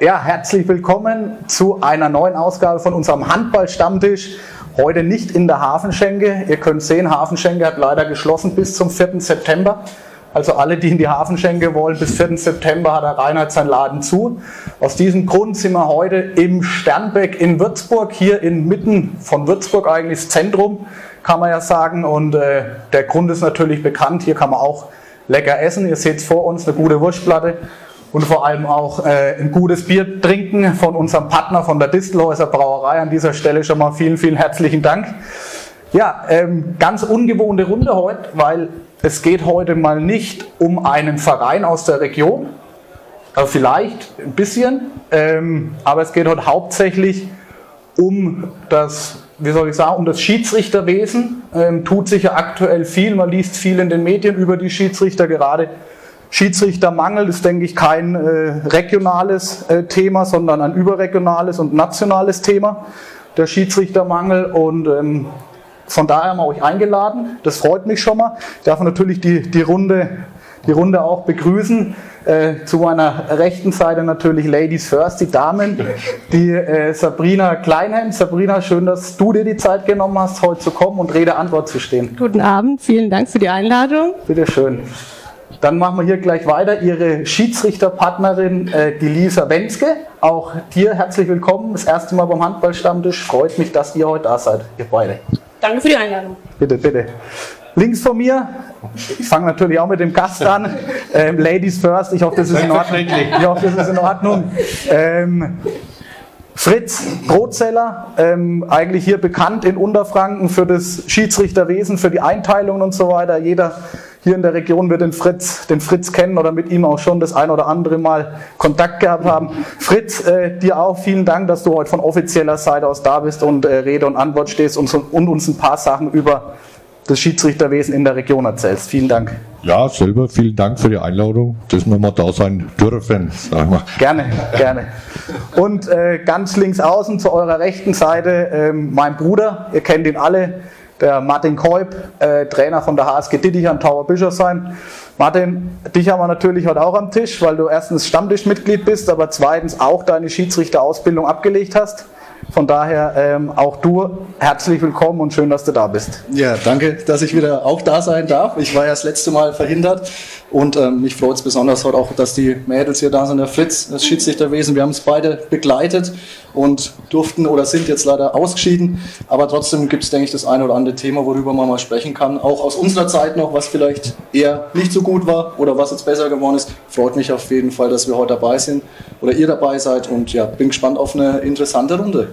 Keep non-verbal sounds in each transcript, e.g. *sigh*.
Ja, herzlich willkommen zu einer neuen Ausgabe von unserem Handball-Stammtisch. Heute nicht in der Hafenschenke. Ihr könnt sehen, Hafenschenke hat leider geschlossen bis zum 4. September. Also alle, die in die Hafenschenke wollen, bis 4. September hat der Reinhard seinen Laden zu. Aus diesem Grund sind wir heute im Sternbeck in Würzburg, hier inmitten von Würzburg eigentlich das Zentrum, kann man ja sagen. Und äh, der Grund ist natürlich bekannt. Hier kann man auch lecker essen. Ihr seht vor uns eine gute Wurstplatte und vor allem auch äh, ein gutes Bier trinken von unserem Partner von der Distelhäuser Brauerei. An dieser Stelle schon mal vielen, vielen herzlichen Dank. Ja, ähm, ganz ungewohnte Runde heute, weil es geht heute mal nicht um einen Verein aus der Region, also vielleicht ein bisschen, ähm, aber es geht heute hauptsächlich um das, wie soll ich sagen, um das Schiedsrichterwesen. Ähm, tut sich ja aktuell viel, man liest viel in den Medien über die Schiedsrichter gerade Schiedsrichtermangel ist, denke ich, kein äh, regionales äh, Thema, sondern ein überregionales und nationales Thema, der Schiedsrichtermangel. Und ähm, von daher haben wir euch eingeladen. Das freut mich schon mal. Ich darf natürlich die, die, Runde, die Runde auch begrüßen. Äh, zu meiner rechten Seite natürlich Ladies First, die Damen, die äh, Sabrina Kleinhemd. Sabrina, schön, dass du dir die Zeit genommen hast, heute zu kommen und Rede Antwort zu stehen. Guten Abend, vielen Dank für die Einladung. Bitte schön. Dann machen wir hier gleich weiter. Ihre Schiedsrichterpartnerin, äh, die Lisa Wenske. Auch dir herzlich willkommen. Das erste Mal beim Handballstammtisch. Freut mich, dass ihr heute da seid, ihr beide. Danke für die Einladung. Bitte, bitte. Links von mir, ich fange natürlich auch mit dem Gast an. Ähm, Ladies first, ich hoffe, das ist in Ordnung. Ich hoffe, das ist in Ordnung. Ähm, Fritz Brotzeller, ähm, eigentlich hier bekannt in Unterfranken für das Schiedsrichterwesen, für die Einteilungen und so weiter. Jeder hier in der Region wird den Fritz, den Fritz kennen oder mit ihm auch schon das ein oder andere Mal Kontakt gehabt haben. Fritz, äh, dir auch vielen Dank, dass du heute von offizieller Seite aus da bist und äh, Rede und Antwort stehst und, und uns ein paar Sachen über das Schiedsrichterwesen in der Region erzählst. Vielen Dank. Ja, selber vielen Dank für die Einladung, dass wir mal da sein dürfen. Sagen wir. Gerne, gerne. Und äh, ganz links außen zu eurer rechten Seite ähm, mein Bruder, ihr kennt ihn alle, der Martin Keub, äh, Trainer von der HSG Dittichern Tower Bischofsheim. Martin, dich haben wir natürlich heute auch am Tisch, weil du erstens Stammtischmitglied bist, aber zweitens auch deine Schiedsrichterausbildung abgelegt hast. Von daher ähm, auch du herzlich willkommen und schön, dass du da bist. Ja, danke, dass ich wieder auch da sein darf. Ich war ja das letzte Mal verhindert und ähm, mich freut es besonders heute auch, dass die Mädels hier da sind, der Fritz, das Schiedsrichterwesen. Wir haben es beide begleitet und durften oder sind jetzt leider ausgeschieden. Aber trotzdem gibt es, denke ich, das eine oder andere Thema, worüber man mal sprechen kann. Auch aus unserer Zeit noch, was vielleicht eher nicht so gut war oder was jetzt besser geworden ist. Freut mich auf jeden Fall, dass wir heute dabei sind oder ihr dabei seid und ja, bin gespannt auf eine interessante Runde.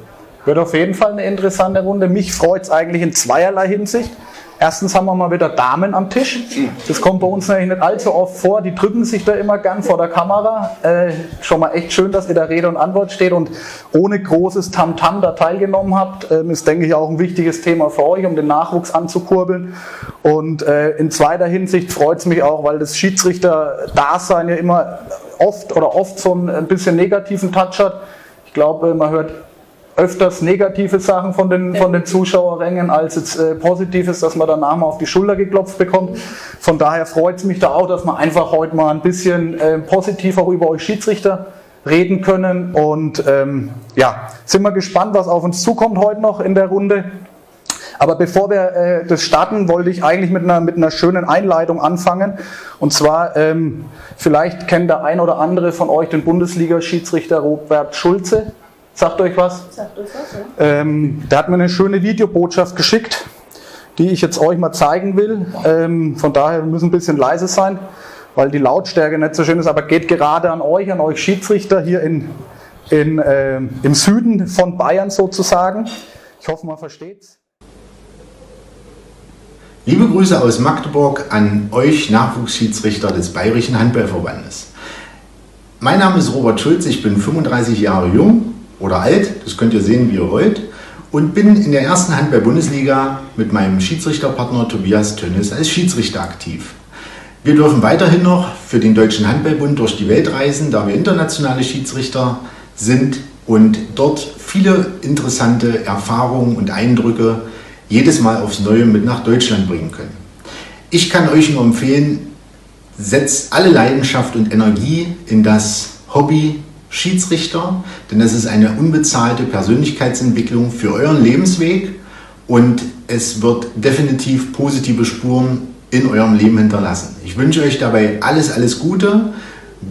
Wird auf jeden Fall eine interessante Runde. Mich freut es eigentlich in zweierlei Hinsicht. Erstens haben wir mal wieder Damen am Tisch. Das kommt bei uns nämlich nicht allzu oft vor. Die drücken sich da immer gern vor der Kamera. Äh, schon mal echt schön, dass ihr da Rede und Antwort steht und ohne großes Tamtam -Tam da teilgenommen habt. Ähm, ist, denke ich, auch ein wichtiges Thema für euch, um den Nachwuchs anzukurbeln. Und äh, in zweiter Hinsicht freut es mich auch, weil das Schiedsrichter-Dasein ja immer oft oder oft so ein bisschen negativen Touch hat. Ich glaube, man hört öfters negative Sachen von den, von den Zuschauerrängen als jetzt äh, positives, dass man danach mal auf die Schulter geklopft bekommt. Von daher freut es mich da auch, dass wir einfach heute mal ein bisschen äh, positiv auch über euch Schiedsrichter reden können. Und ähm, ja, sind wir gespannt, was auf uns zukommt heute noch in der Runde. Aber bevor wir äh, das starten, wollte ich eigentlich mit einer, mit einer schönen Einleitung anfangen. Und zwar, ähm, vielleicht kennt der ein oder andere von euch den Bundesliga-Schiedsrichter Robert Schulze. Sagt euch was? Sagt euch was, ja. Ähm, der hat mir eine schöne Videobotschaft geschickt, die ich jetzt euch mal zeigen will. Ähm, von daher wir müssen ein bisschen leise sein, weil die Lautstärke nicht so schön ist, aber geht gerade an euch, an euch Schiedsrichter hier in, in, äh, im Süden von Bayern sozusagen. Ich hoffe, man versteht's. Liebe Grüße aus Magdeburg an euch Nachwuchsschiedsrichter des Bayerischen Handballverbandes. Mein Name ist Robert Schulz, ich bin 35 Jahre jung, oder alt, das könnt ihr sehen, wie ihr wollt. Und bin in der ersten Handball-Bundesliga mit meinem Schiedsrichterpartner Tobias Tönnes als Schiedsrichter aktiv. Wir dürfen weiterhin noch für den Deutschen Handballbund durch die Welt reisen, da wir internationale Schiedsrichter sind und dort viele interessante Erfahrungen und Eindrücke jedes Mal aufs Neue mit nach Deutschland bringen können. Ich kann euch nur empfehlen, setzt alle Leidenschaft und Energie in das Hobby Schiedsrichter, denn das ist eine unbezahlte Persönlichkeitsentwicklung für euren Lebensweg und es wird definitiv positive Spuren in eurem Leben hinterlassen. Ich wünsche euch dabei alles, alles Gute,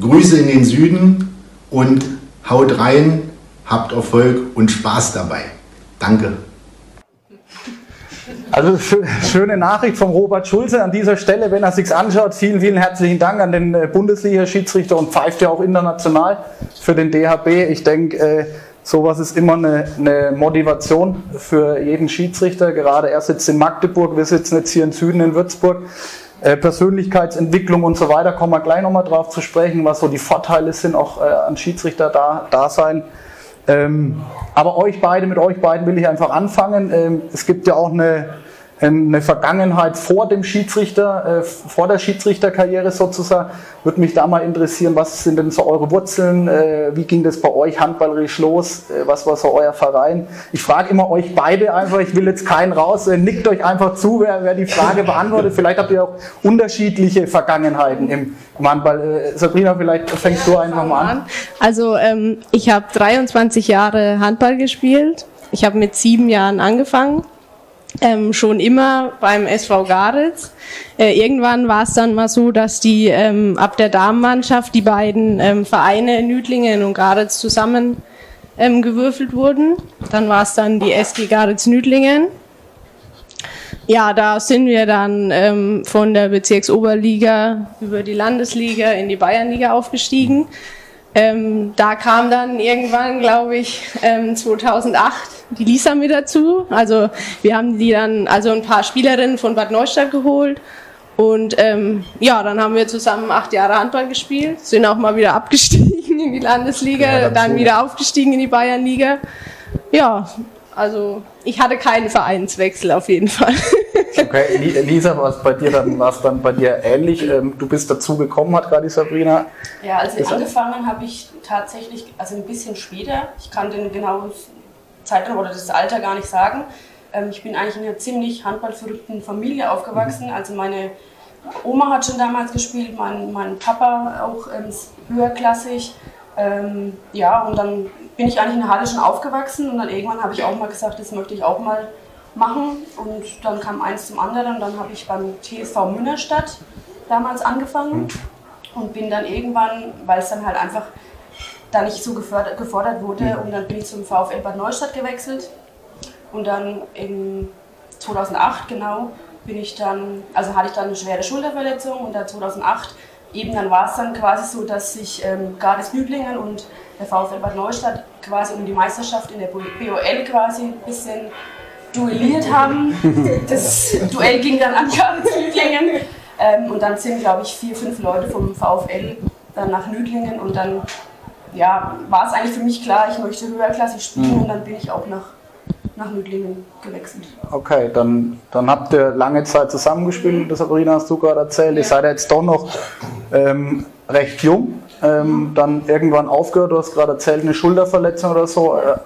Grüße in den Süden und haut rein, habt Erfolg und Spaß dabei. Danke. Also schöne Nachricht von Robert Schulze an dieser Stelle, wenn er sich's anschaut. Vielen, vielen herzlichen Dank an den äh, Bundesliga-Schiedsrichter und pfeift ja auch international für den DHB. Ich denke, äh, sowas ist immer eine, eine, Motivation für jeden Schiedsrichter. Gerade er sitzt in Magdeburg, wir sitzen jetzt hier im Süden in Würzburg. Äh, Persönlichkeitsentwicklung und so weiter, kommen wir gleich nochmal drauf zu sprechen, was so die Vorteile sind, auch an Schiedsrichter da, da sein. Ähm, aber euch beide, mit euch beiden will ich einfach anfangen. Ähm, es gibt ja auch eine eine Vergangenheit vor dem Schiedsrichter, äh, vor der Schiedsrichterkarriere sozusagen. Würde mich da mal interessieren, was sind denn so eure Wurzeln? Äh, wie ging das bei euch handballerisch los? Äh, was war so euer Verein? Ich frage immer euch beide einfach, ich will jetzt keinen raus, nickt euch einfach zu, wer, wer die Frage beantwortet. Vielleicht habt ihr auch unterschiedliche Vergangenheiten im, im Handball. Sabrina, vielleicht fängst du einfach mal an. Also ähm, ich habe 23 Jahre Handball gespielt. Ich habe mit sieben Jahren angefangen ähm, schon immer beim SV Garitz. Äh, irgendwann war es dann mal so, dass die ähm, ab der Damenmannschaft die beiden ähm, Vereine Nüdlingen und Garitz zusammen ähm, gewürfelt wurden. Dann war es dann die SG Garitz Nüdlingen. Ja, da sind wir dann ähm, von der Bezirksoberliga über die Landesliga in die Bayernliga aufgestiegen. Ähm, da kam dann irgendwann, glaube ich, ähm, 2008 die Lisa mit dazu. Also wir haben die dann, also ein paar Spielerinnen von Bad Neustadt geholt. Und ähm, ja, dann haben wir zusammen acht Jahre Handball gespielt, sind auch mal wieder abgestiegen in die Landesliga, ja, dann wieder aufgestiegen in die Bayernliga. Ja, also ich hatte keinen Vereinswechsel auf jeden Fall. *laughs* Okay, Lisa, war es bei dir dann, war es dann bei dir ähnlich? Ähm, du bist dazu gekommen, hat gerade Sabrina. Ja, als ich angefangen habe ich tatsächlich, also ein bisschen später, ich kann den genauen Zeitraum oder das Alter gar nicht sagen. Ähm, ich bin eigentlich in einer ziemlich handballverrückten Familie aufgewachsen. Also meine Oma hat schon damals gespielt, mein, mein Papa auch ähm, höherklassig. Ähm, ja, und dann bin ich eigentlich in der Halle schon aufgewachsen und dann irgendwann habe ich auch mal gesagt, das möchte ich auch mal machen. Und dann kam eins zum anderen. Dann habe ich beim TSV Münnerstadt damals angefangen und bin dann irgendwann, weil es dann halt einfach da nicht so gefordert, gefordert wurde, und dann bin ich zum VfL Bad Neustadt gewechselt. Und dann im 2008 genau bin ich dann, also hatte ich dann eine schwere Schulterverletzung und dann 2008 eben dann war es dann quasi so, dass sich ähm, Gades Nüblingen und der VfL Bad Neustadt quasi um die Meisterschaft in der BOL quasi ein bisschen duelliert haben. Das Duell ging dann an Gades *laughs* Nüblingen ähm, und dann sind, glaube ich, vier, fünf Leute vom VfL dann nach Nüdlingen und dann ja, war es eigentlich für mich klar, ich möchte höherklassig spielen mhm. und dann bin ich auch nach, nach Nüdlingen gewechselt. Okay, dann, dann habt ihr lange Zeit zusammengespielt, das Sabrina hast du gerade erzählt. Ja. Ihr seid jetzt doch noch ähm, recht jung, ähm, mhm. dann irgendwann aufgehört, du hast gerade erzählt, eine Schulterverletzung oder so. Äh,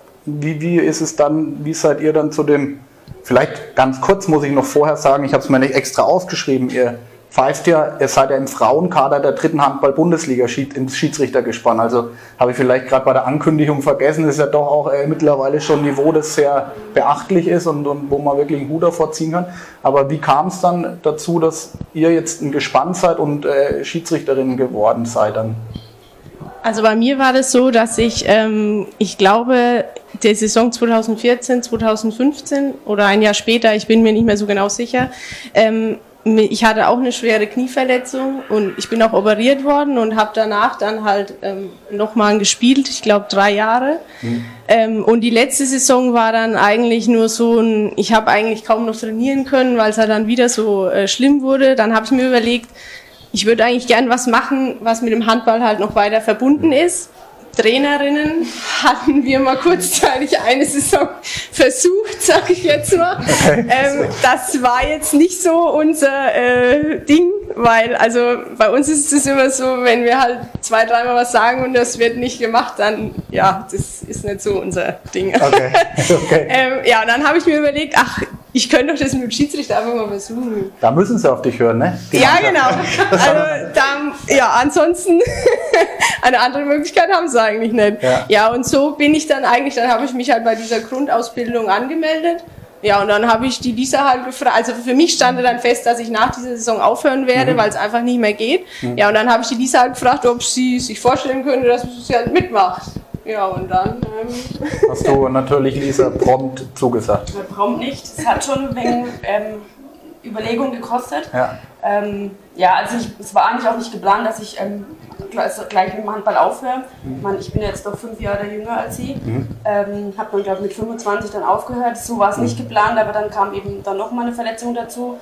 wie, wie ist es dann, wie seid ihr dann zu dem, vielleicht ganz kurz muss ich noch vorher sagen, ich habe es mir nicht extra aufgeschrieben, ihr pfeift ja, ihr seid ja im Frauenkader der dritten Handball-Bundesliga ins Schiedsrichtergespann. Also habe ich vielleicht gerade bei der Ankündigung vergessen, ist ja doch auch äh, mittlerweile schon ein Niveau, das sehr beachtlich ist und, und wo man wirklich einen Hut davor ziehen kann. Aber wie kam es dann dazu, dass ihr jetzt ein Gespann seid und äh, Schiedsrichterin geworden seid dann? Also bei mir war das so, dass ich, ähm, ich glaube, der Saison 2014, 2015 oder ein Jahr später, ich bin mir nicht mehr so genau sicher, ähm, ich hatte auch eine schwere Knieverletzung und ich bin auch operiert worden und habe danach dann halt ähm, nochmal gespielt, ich glaube drei Jahre. Mhm. Ähm, und die letzte Saison war dann eigentlich nur so ein, ich habe eigentlich kaum noch trainieren können, weil es halt dann wieder so äh, schlimm wurde. Dann habe ich mir überlegt, ich würde eigentlich gern was machen, was mit dem Handball halt noch weiter verbunden ist. Trainerinnen hatten wir mal kurzzeitig *laughs* eine Saison versucht, sage ich jetzt mal. Okay. Ähm, das war jetzt nicht so unser äh, Ding, weil also bei uns ist es immer so, wenn wir halt zwei, dreimal was sagen und das wird nicht gemacht, dann ja, das ist nicht so unser Ding. Okay. *laughs* Okay. ähm, ja, und dann habe ich mir überlegt, ach ich könnte doch das mit dem Schiedsrichter einfach mal versuchen. Da müssen sie auf dich hören, ne? Die ja, Mannschaft. genau. *laughs* Also, da, ja, ansonsten, *laughs* eine andere Möglichkeit haben sie eigentlich nicht. Ja. Ja. und so bin ich dann eigentlich, dann habe ich mich halt bei dieser Grundausbildung angemeldet. Ja, und dann habe ich die Lisa halt gefragt. Also für mich stand dann fest, dass ich nach dieser Saison aufhören werde, weil es einfach nicht mehr geht. Ja, und dann habe ich die Lisa halt gefragt, ob sie sich vorstellen könnte, dass sie halt mitmacht. Ja, und dann. Ähm, Hast du natürlich Lisa prompt zugesagt. Äh, Prompt nicht. Es hat schon wegen ähm, Überlegung gekostet. Ja. Ähm, ja, also ich, es war eigentlich auch nicht geplant, dass ich ähm, gleich, gleich mit dem Handball aufhöre. Ich, meine, ich bin jetzt doch fünf Jahre jünger als sie. Ähm, habe dann, glaube mit 25 dann aufgehört. So war es nicht geplant, aber dann kam eben dann nochmal eine Verletzung dazu.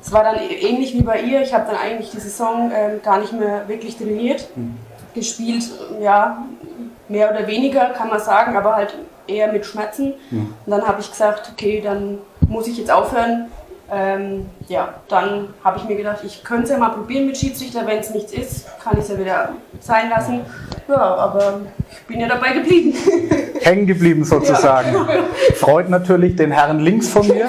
Es war dann ä- ähnlich wie bei ihr. Ich habe dann eigentlich die Saison ähm, gar nicht mehr wirklich trainiert. Gespielt, ja, mehr oder weniger kann man sagen, aber halt eher mit Schmerzen. Und dann habe ich gesagt, okay, dann muss ich jetzt aufhören. Ähm, ja, dann habe ich mir gedacht, ich könnte es ja mal probieren mit Schiedsrichter. Wenn es nichts ist, kann ich es ja wieder sein lassen. Ja, aber ich bin ja dabei geblieben. *laughs* Hängen geblieben sozusagen. Freut natürlich den Herrn links von mir,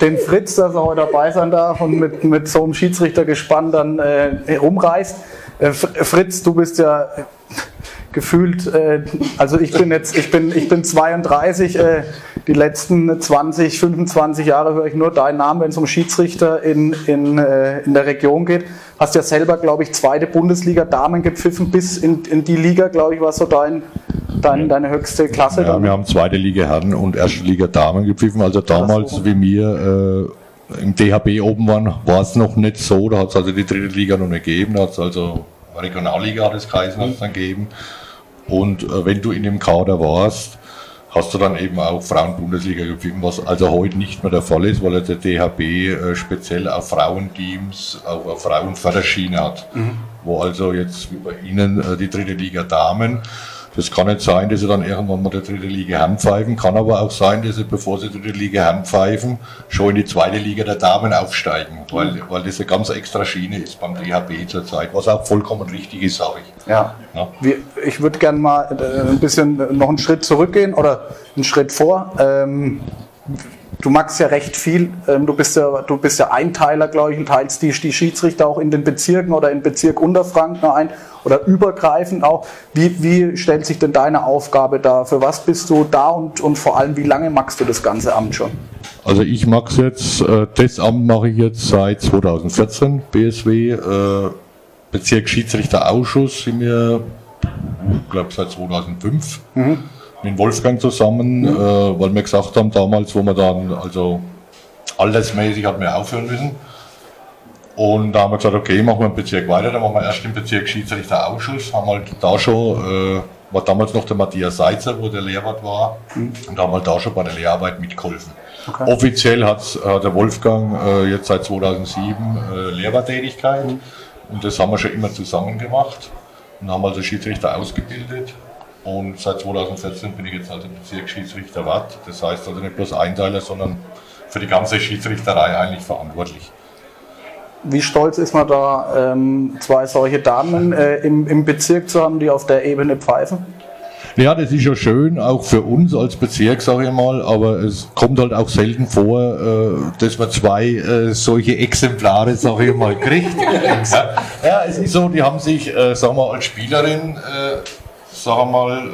den Fritz, dass er heute dabei sein darf und mit, mit so einem Schiedsrichtergespann dann äh, herumreist. Äh, Fritz, du bist ja gefühlt, äh, also ich bin jetzt, ich bin, ich bin 32, äh, die letzten 20, 25 Jahre höre ich nur deinen Namen, wenn es um Schiedsrichter in, in, äh, in der Region geht. Hast ja selber, glaube ich, zweite Bundesliga Damen gepfiffen, bis in, in die Liga, glaube ich, war so dein, dein, deine höchste Klasse. Ja, dann. wir haben zweite Liga Herren und erste Liga Damen gepfiffen. Also damals, so. wie wir äh, im DHB oben waren, war es noch nicht so. Da hat es also die dritte Liga noch nicht gegeben. Da hat es also Regionalliga hat es geheißen, hat es dann gegeben. Und äh, wenn du in dem Kader warst, hast du dann eben auch Frauen-Bundesliga gepfiffen, was also heute nicht mehr der Fall ist, weil ja der DHB äh, speziell auf Frauenteams, auch auf Frauenförderschiene hat. Wo also jetzt wie bei Ihnen äh, die dritte Liga Damen, das kann nicht sein, dass sie dann irgendwann mal die dritte Liga Herren pfeifen, kann aber auch sein, dass sie, bevor sie die dritte Liga Herren pfeifen, schon in die zweite Liga der Damen aufsteigen, weil, weil das eine ganz extra Schiene ist beim DHB zurzeit, was auch vollkommen richtig ist, sage ich. Ja. Ja. Ich würde gerne mal äh, ein bisschen noch einen Schritt zurückgehen oder einen Schritt vor. Ähm, du magst ja recht viel. Ähm, du, bist ja, du bist ja Einteiler, glaube ich, und teilst die, die Schiedsrichter auch in den Bezirken oder in Bezirk Unterfranken ein oder übergreifend auch. Wie, wie stellt sich denn deine Aufgabe da? Für was bist du da und, und vor allem, wie lange magst du das ganze Amt schon? Also ich mache jetzt, äh, das Amt mache ich jetzt seit 2014, BSW, äh, Bezirksschiedsrichterausschuss sind wir, ich glaube seit 2005, mit Wolfgang zusammen, äh, weil wir gesagt haben damals, wo wir dann, also altersmäßig hatten wir aufhören müssen. Und da haben wir gesagt, okay, machen wir einen Bezirk weiter, dann machen wir erst den Bezirk Schiedsrichterausschuss, haben halt da schon, äh, war damals noch der Matthias Seitzer, wo der Lehrwart war, und haben halt da schon bei der Lehrarbeit mitgeholfen. Offiziell hat's, hat der Wolfgang äh, jetzt seit 2007 äh, Lehrwarttätigkeit und das haben wir schon immer zusammen gemacht und haben also Schiedsrichter ausgebildet. Und seit 2014 bin ich jetzt also Bezirksschiedsrichter Watt. Das heißt also nicht bloß Einteiler, sondern für die ganze Schiedsrichterei eigentlich verantwortlich. Wie stolz ist man da, ähm, zwei solche Damen äh, im, im Bezirk zu haben, die auf der Ebene pfeifen? Ja, das ist ja schön, auch für uns als Bezirk, sage ich mal, aber es kommt halt auch selten vor, äh, dass man zwei äh, solche Exemplare, sage ich mal, kriegt. ja, *laughs* ja, es ist so, die haben sich, äh, sagen wir als Spielerin, wir mal, äh,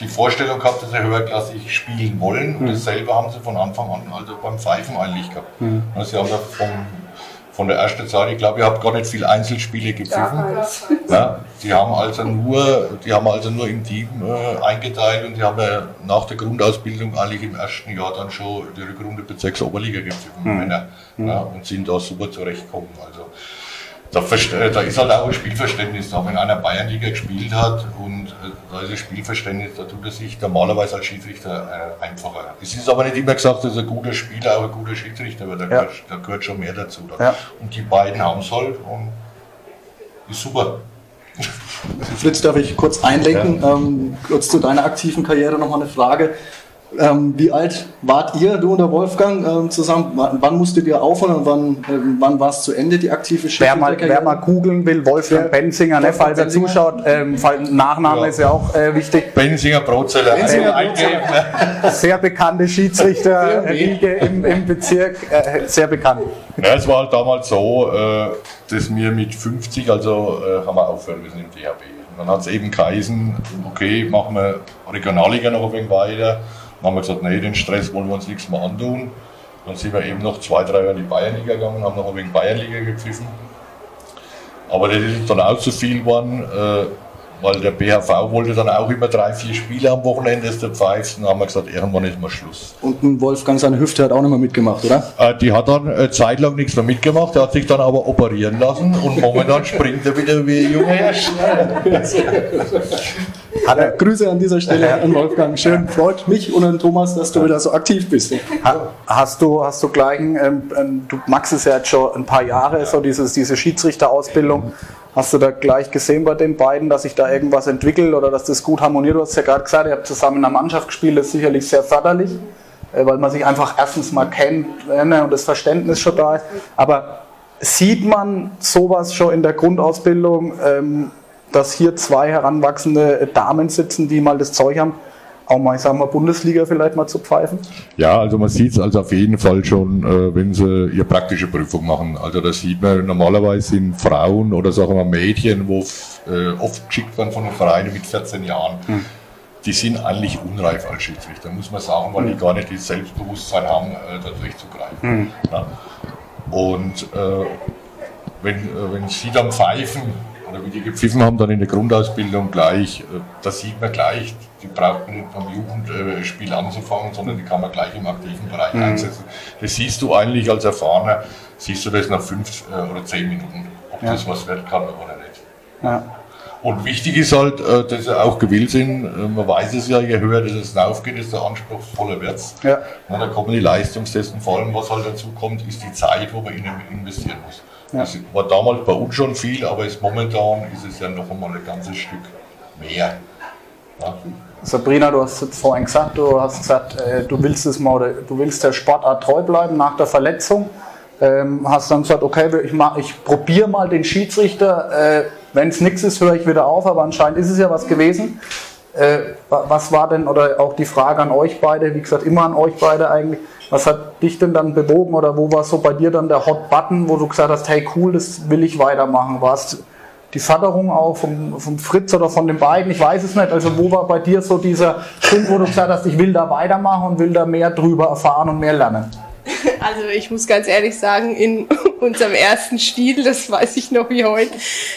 die Vorstellung gehabt, dass sie höherklassig spielen wollen und dasselbe haben sie von Anfang an also beim Pfeifen eigentlich gehabt. Also sie haben da vom, von der ersten Zeit, ich glaube, ihr habt gar nicht viel Einzelspiele gepfiffen. Ja, die haben also nur, die haben also nur im Team äh, eingeteilt und die haben ja nach der Grundausbildung eigentlich im ersten Jahr dann schon die Rückrunde Bezirks Oberliga gepfiffen, Männer, ja, und sind da super zurechtgekommen. Also da, äh, da ist halt auch ein Spielverständnis da. Wenn einer Bayernliga gespielt hat und äh, da ist ein Spielverständnis, da tut er sich normalerweise als Schiedsrichter äh, einfacher. Es ist aber nicht immer gesagt, dass ein guter Spieler auch ein guter Schiedsrichter wird. Da, Ja. gehört, da gehört schon mehr dazu. Da. Ja. Und die beiden haben es halt und ist super. Fritz, darf ich kurz einlenken? Ähm, kurz zu deiner aktiven Karriere nochmal eine Frage. Ähm, wie alt wart ihr, du und der Wolfgang, ähm, zusammen? Wann, wann musstet ihr aufhören und wann, ähm, wann war es zu Ende, die aktive Wer mal, wer Schiedsrichterkarriere? mal googeln will, Wolfgang Benzinger, ne, falls er zuschaut, ähm, Nachname Ja. ist ja auch äh, wichtig. Benzinger Brotzeller. Benzinger eingeben, ne? *laughs* Sehr bekannte Schiedsrichter. Riege im, im Bezirk, äh, sehr bekannt. Ja, es war halt damals so, äh, dass wir mit 50, also äh, haben wir aufhören müssen im DHB. Und dann hat es eben geheißen, okay, machen wir Regionalliga noch ein wenig weiter. Dann haben wir gesagt, nee, den Stress wollen wir uns nichts mehr antun. Dann sind wir eben noch zwei, drei Jahre in die Bayernliga gegangen, haben noch ein wenig Bayernliga gepfiffen. Aber das ist dann auch zu viel geworden, äh, weil der BHV wollte dann auch immer drei, vier Spiele am Wochenende, dass der pfeift. Dann haben wir gesagt, irgendwann ist mal Schluss. Und Wolfgang, seine Hüfte hat auch nicht mehr mitgemacht, oder? Äh, Die hat dann äh, zeitlang nichts mehr mitgemacht, der hat sich dann aber operieren lassen und momentan *laughs* springt er wieder wie ein junger Hirsch. Er, Grüße an dieser Stelle an Wolfgang. Schön, freut mich und an Thomas, dass du wieder so aktiv bist. ha, hast, du, hast du gleich, ähm, ähm, du magst es ja jetzt schon ein paar Jahre, so dieses, diese Schiedsrichterausbildung. Hast du da gleich gesehen bei den beiden, dass sich da irgendwas entwickelt oder dass das gut harmoniert? Du hast ja gerade gesagt, ihr habt zusammen in der Mannschaft gespielt, das ist sicherlich sehr förderlich, äh, weil man sich einfach erstens mal kennt äh, ne, und das Verständnis schon da ist. Aber sieht man sowas schon in der Grundausbildung, ähm, dass hier zwei heranwachsende Damen sitzen, die mal das Zeug haben, auch mal, ich sag mal, Bundesliga vielleicht mal zu pfeifen? Ja, also man sieht es also auf jeden Fall schon, äh, wenn sie ihre praktische Prüfung machen. Also da sieht man, normalerweise sind Frauen oder sagen wir Mädchen, wo äh, oft geschickt werden von den Vereinen mit 14 Jahren, die sind eigentlich unreif als Schiedsrichter, muss man sagen, weil die gar nicht das Selbstbewusstsein haben, äh, da durchzugreifen. Ja. Und äh, wenn, äh, wenn sie dann pfeifen, oder wie die gepfiffen haben, dann in der Grundausbildung gleich, äh, da sieht man gleich, die braucht man nicht beim Jugendspiel anzufangen, sondern die kann man gleich im aktiven Bereich einsetzen. Das siehst du eigentlich als Erfahrener, siehst du das nach fünf äh, oder zehn Minuten, ob das was wird kann oder nicht. Ja. Und wichtig ist halt, äh, dass sie auch gewillt sind, äh, man weiß es ja, je höher dass es aufgeht, desto anspruchsvoller wird es. Ja. Da kommen die Leistungstests und vor allem, was halt dazu kommt, ist die Zeit, wo man in investieren muss. Das war damals bei uns schon viel, aber ist momentan ist es ja noch einmal ein ganzes Stück mehr. Ja. Sabrina, du hast jetzt vorhin gesagt, du hast gesagt, äh, du willst es mal oder du willst der Sportart treu bleiben nach der Verletzung. Ähm, hast dann gesagt, okay, ich, ich probiere mal den Schiedsrichter. Äh, Wenn es nichts ist, höre ich wieder auf, aber anscheinend ist es ja was gewesen. Äh, wa- was war denn, oder auch die Frage an euch beide, wie gesagt, immer an euch beide eigentlich, was hat dich denn dann bewogen oder wo war so bei dir dann der Hot Button, wo du gesagt hast, hey cool, das will ich weitermachen? War es die Förderung auch vom, vom Fritz oder von den beiden? Ich weiß es nicht. Also wo war bei dir so dieser Punkt, wo du gesagt hast, ich will da weitermachen und will da mehr drüber erfahren und mehr lernen? *laughs* Also ich muss ganz ehrlich sagen, in *laughs* unserem ersten Spiel, das weiß ich noch wie heute,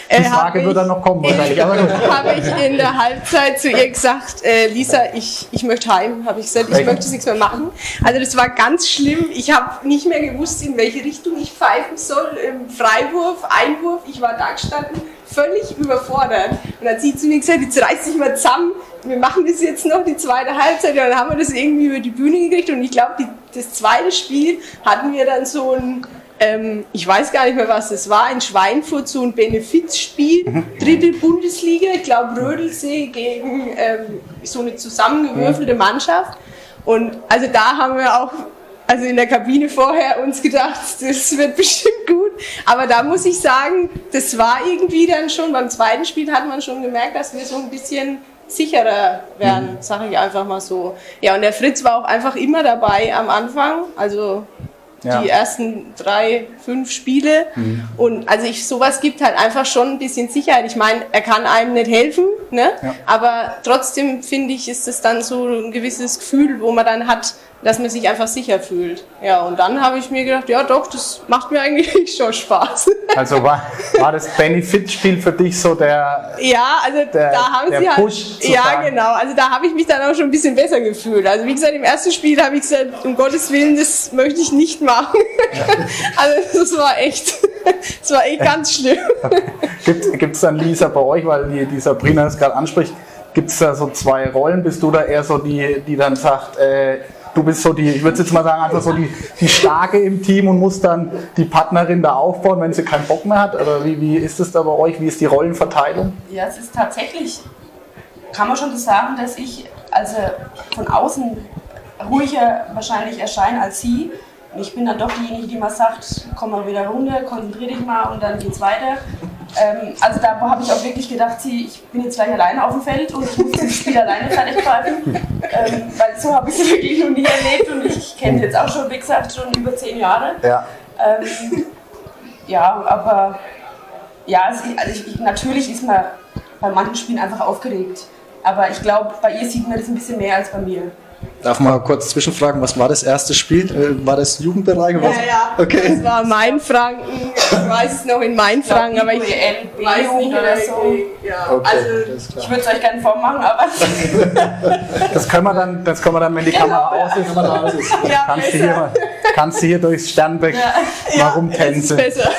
äh, Die Frage wird dann noch kommen wahrscheinlich. *laughs* Habe ich in der Halbzeit zu ihr gesagt, äh, Lisa, ich, ich möchte heim, habe ich gesagt, ich möchte nichts mehr machen. Also das war ganz schlimm. Ich habe nicht mehr gewusst, in welche Richtung ich pfeifen soll. Im Freiwurf, Einwurf, ich war da gestanden, völlig überfordert. Und dann hat sie zu mir gesagt, jetzt reiß dich mal zusammen, wir machen das jetzt noch, die zweite Halbzeit. Und dann haben wir das irgendwie über die Bühne gekriegt. Und ich glaube, das zweite Spiel hatten wir dann so ein ähm, ich weiß gar nicht mehr, was das war, in Schweinfurt so ein Benefizspiel, dritte Bundesliga, ich glaube Rödelsee gegen ähm, so eine zusammengewürfelte Mannschaft. Und also da haben wir auch, also in der Kabine vorher uns gedacht, das wird bestimmt gut. Aber da muss ich sagen, das war irgendwie dann schon, beim zweiten Spiel hat man schon gemerkt, dass wir so ein bisschen sicherer werden, sage ich einfach mal so. Ja, und der Fritz war auch einfach immer dabei am Anfang, also Ja. die ersten drei, fünf Spiele. Und also ich, sowas gibt halt einfach schon ein bisschen Sicherheit. Ich meine, er kann einem nicht helfen, ne? Ja. aber trotzdem finde ich, ist es dann so ein gewisses Gefühl, wo man dann hat, dass man sich einfach sicher fühlt. Ja, und dann habe ich mir gedacht, ja doch, das macht mir eigentlich *laughs* schon Spaß. Also war, war das Benefitspiel für dich so der, Ja, also Der- da haben sie halt. Push ja, sagen. genau. Also da habe ich mich dann auch schon ein bisschen besser gefühlt. Also wie gesagt, im ersten Spiel habe ich gesagt, um Gottes Willen, das möchte ich nicht machen. *laughs* also das war echt, das war echt ganz schlimm. *laughs* gibt es dann Lisa bei euch, weil die, die Sabrina es gerade anspricht, gibt es da so zwei Rollen? Bist du da eher so die, die dann sagt, äh, du bist so die, ich würde jetzt mal sagen, einfach so die, die Starke im Team und musst dann die Partnerin da aufbauen, wenn sie keinen Bock mehr hat? Oder wie, wie ist es da bei euch? Wie ist die Rollenverteilung? Ja, es ist tatsächlich, kann man schon so sagen, dass ich also von außen ruhiger wahrscheinlich erscheine als sie. Und ich bin dann doch diejenige, die mal sagt, komm mal wieder runter, konzentriere dich mal und dann geht's weiter. Ähm, also da habe ich auch wirklich gedacht, sie, ich bin jetzt gleich alleine auf dem Feld und ich muss das Spiel *laughs* alleine fertig greifen. Ähm, weil so habe ich es wirklich noch nie erlebt und ich kenne jetzt auch schon, wie gesagt, schon über zehn Jahre. Ja. Ähm, ja, aber ja, also ich, natürlich ist man bei manchen Spielen einfach aufgeregt. Aber ich glaube, bei ihr sieht man das ein bisschen mehr als bei mir. Darf mal kurz zwischenfragen, was war das erste Spiel? Äh, war das Jugendbereich? Ja, ja. Okay. Das war Mainfranken. Ich weiß es noch in Mainfranken, aber ich NB weiß nicht oder so. Ja. Okay, also ich würde es euch gerne vormachen, aber *laughs* das können wir dann, das können wir dann, wenn die Kamera aus ist, Kamera aus ist. Ja, kannst, du hier, kannst du hier durchs Sternbeck ja. mal. Ja, besser.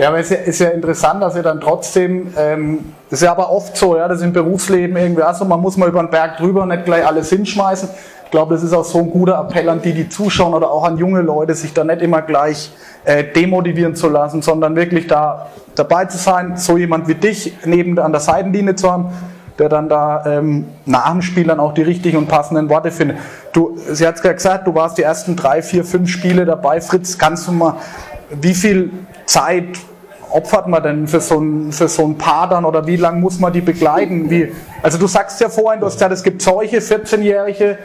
Ja, aber es ist ja, ist ja interessant, dass ihr dann trotzdem, ähm, das ist ja aber oft so, ja, das ist im Berufsleben irgendwie, also man muss mal über den Berg drüber und nicht gleich alles hinschmeißen. Ich glaube, das ist auch so ein guter Appell an die, die zuschauen oder auch an junge Leute, sich da nicht immer gleich äh, demotivieren zu lassen, sondern wirklich da dabei zu sein, so jemand wie dich neben an der Seitenlinie zu haben, der dann da ähm, nach dem Spiel dann auch die richtigen und passenden Worte findet. Du, sie hat es ja gesagt, du warst die ersten drei, vier, fünf Spiele dabei. Fritz, kannst du mal, wie viel Zeit opfert man denn für so ein, für so ein Paar dann oder wie lange muss man die begleiten? Wie, also du sagst ja vorhin, du hast gesagt, es gibt solche 14-Jährige,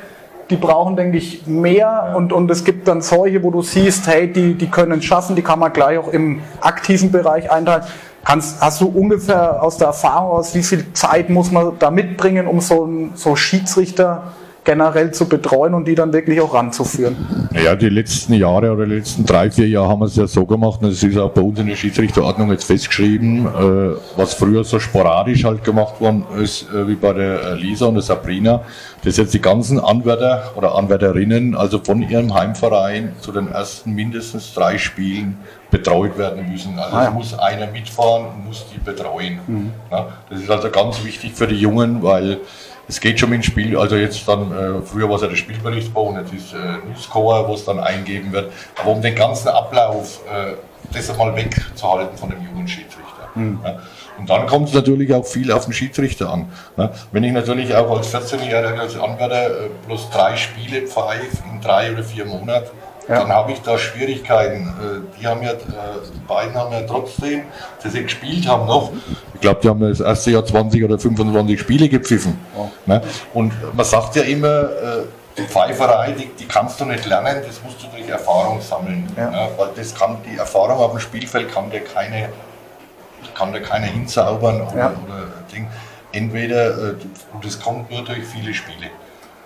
die brauchen, denke ich, mehr und, und es gibt dann solche, wo du siehst, hey, die, die können es schaffen, die kann man gleich auch im aktiven Bereich einteilen. Kannst, hast du ungefähr aus der Erfahrung aus, wie viel Zeit muss man da mitbringen, um so, ein, so Schiedsrichter generell zu betreuen und die dann wirklich auch ranzuführen? Ja, die letzten Jahre oder die letzten drei, vier Jahre haben wir es ja so gemacht, und es ist auch bei uns in der Schiedsrichterordnung jetzt festgeschrieben, äh, was früher so sporadisch halt gemacht worden ist, äh, wie bei der äh, Lisa und der Sabrina, dass jetzt die ganzen Anwärter oder Anwärterinnen also von ihrem Heimverein zu den ersten mindestens drei Spielen betreut werden müssen. Also ah, ja. es muss einer mitfahren und muss die betreuen. Mhm. Ja, das ist also ganz wichtig für die Jungen, weil es geht schon mit dem Spiel, also jetzt dann, äh, früher war es ja der Spielberichtsbogen, jetzt ist äh, Newscore, wo es dann eingeben wird, aber um den ganzen Ablauf, äh, das einmal wegzuhalten von dem jungen Schiedsrichter. Mhm. Ja. Und dann kommt es natürlich auch viel auf den Schiedsrichter an. Ne? Wenn ich natürlich auch als 14-Jähriger als Anwärter äh, bloß drei Spiele pfeife in drei oder vier Monaten, ja. dann habe ich da Schwierigkeiten. Äh, die haben ja, äh, die beiden haben ja trotzdem, dass sie gespielt haben noch, ich glaube, die haben das erste Jahr 20 oder 25 Spiele gepfiffen. Oh. Und man sagt ja immer, äh, die Pfeiferei, die, die, kannst du nicht lernen, das musst du durch Erfahrung sammeln. Ja. Ne? Weil das kann, die Erfahrung auf dem Spielfeld kann dir keine, kann dir keine hinzaubern oder, ja. oder Ding. Entweder, und das kommt nur durch viele Spiele.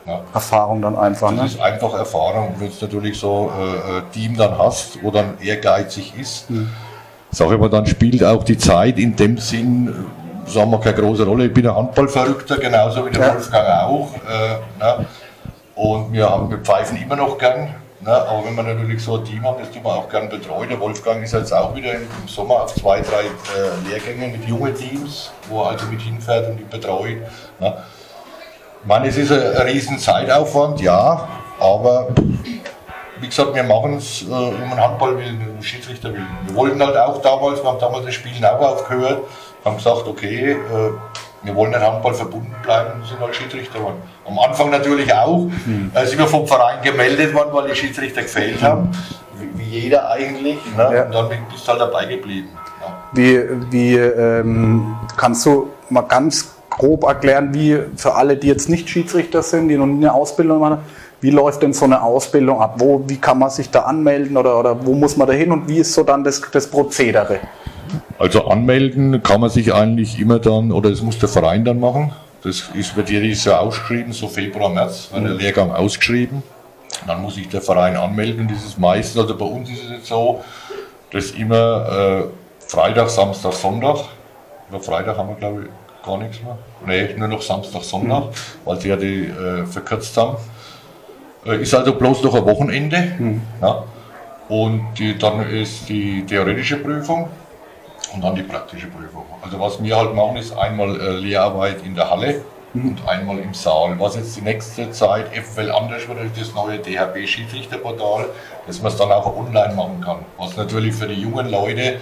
Ja. Erfahrung dann einfach. Das ne? ist einfach Erfahrung. Wenn du natürlich so äh, äh, Team dann hast, wo dann ehrgeizig ist, mhm. sage ich mal, dann spielt auch die Zeit in dem Sinn, äh, sagen wir, keine große Rolle. Ich bin ein Handballverrückter, genauso wie der ja. Wolfgang auch. Äh, ne? Und wir, haben, wir pfeifen immer noch gern. Ne? Aber wenn wir natürlich so ein Team haben, das tun wir auch gern betreuen. Der Wolfgang ist jetzt auch wieder im Sommer auf zwei, drei äh, Lehrgängen mit jungen Teams, wo er also mit hinfährt und die betreut. Ne? Ich meine, es ist ein, riesen Zeitaufwand, ja, aber wie gesagt, wir machen es äh, um einen Handball willen, um einen Schiedsrichter willen. Wir wollten halt auch damals, wir haben damals das Spiel auch aufgehört, haben gesagt, okay, äh, wir wollen den Handball verbunden bleiben, sind halt Schiedsrichter geworden. Am Anfang natürlich auch, mhm. äh, sind wir vom Verein gemeldet worden, weil die Schiedsrichter gefehlt haben, wie, wie jeder eigentlich, ne? ja. und dann bist du halt dabei geblieben. Ja. Wie, wie ähm, kannst du mal ganz grob erklären, wie für alle, die jetzt nicht Schiedsrichter sind, die noch nie eine Ausbildung machen, wie läuft denn so eine Ausbildung ab? Wo, wie kann man sich da anmelden oder, oder wo muss man da hin und wie ist so dann das, das Prozedere? Also anmelden kann man sich eigentlich immer dann, oder das muss der Verein dann machen. Das ist, wird jedes Jahr ausgeschrieben, so Februar, März, wird der Lehrgang ausgeschrieben. Dann muss sich der Verein anmelden. Das ist meistens, also bei uns ist es jetzt so, dass immer äh, Freitag, Samstag, Sonntag, über Freitag haben wir glaube ich gar nichts mehr. Nee, nur noch Samstag, Sonntag, mhm. weil sie ja die äh, verkürzt haben. Äh, ist also bloß noch ein Wochenende. Mhm. Ja. Und die, dann ist die theoretische Prüfung und dann die praktische Prüfung. Also was wir halt machen, ist einmal äh, Lehrarbeit in der Halle mhm. und einmal im Saal. Was jetzt die nächste Zeit eventuell anders wird, ist das neue DHB Schiedsrichterportal, dass man es dann auch online machen kann. Was natürlich für die jungen Leute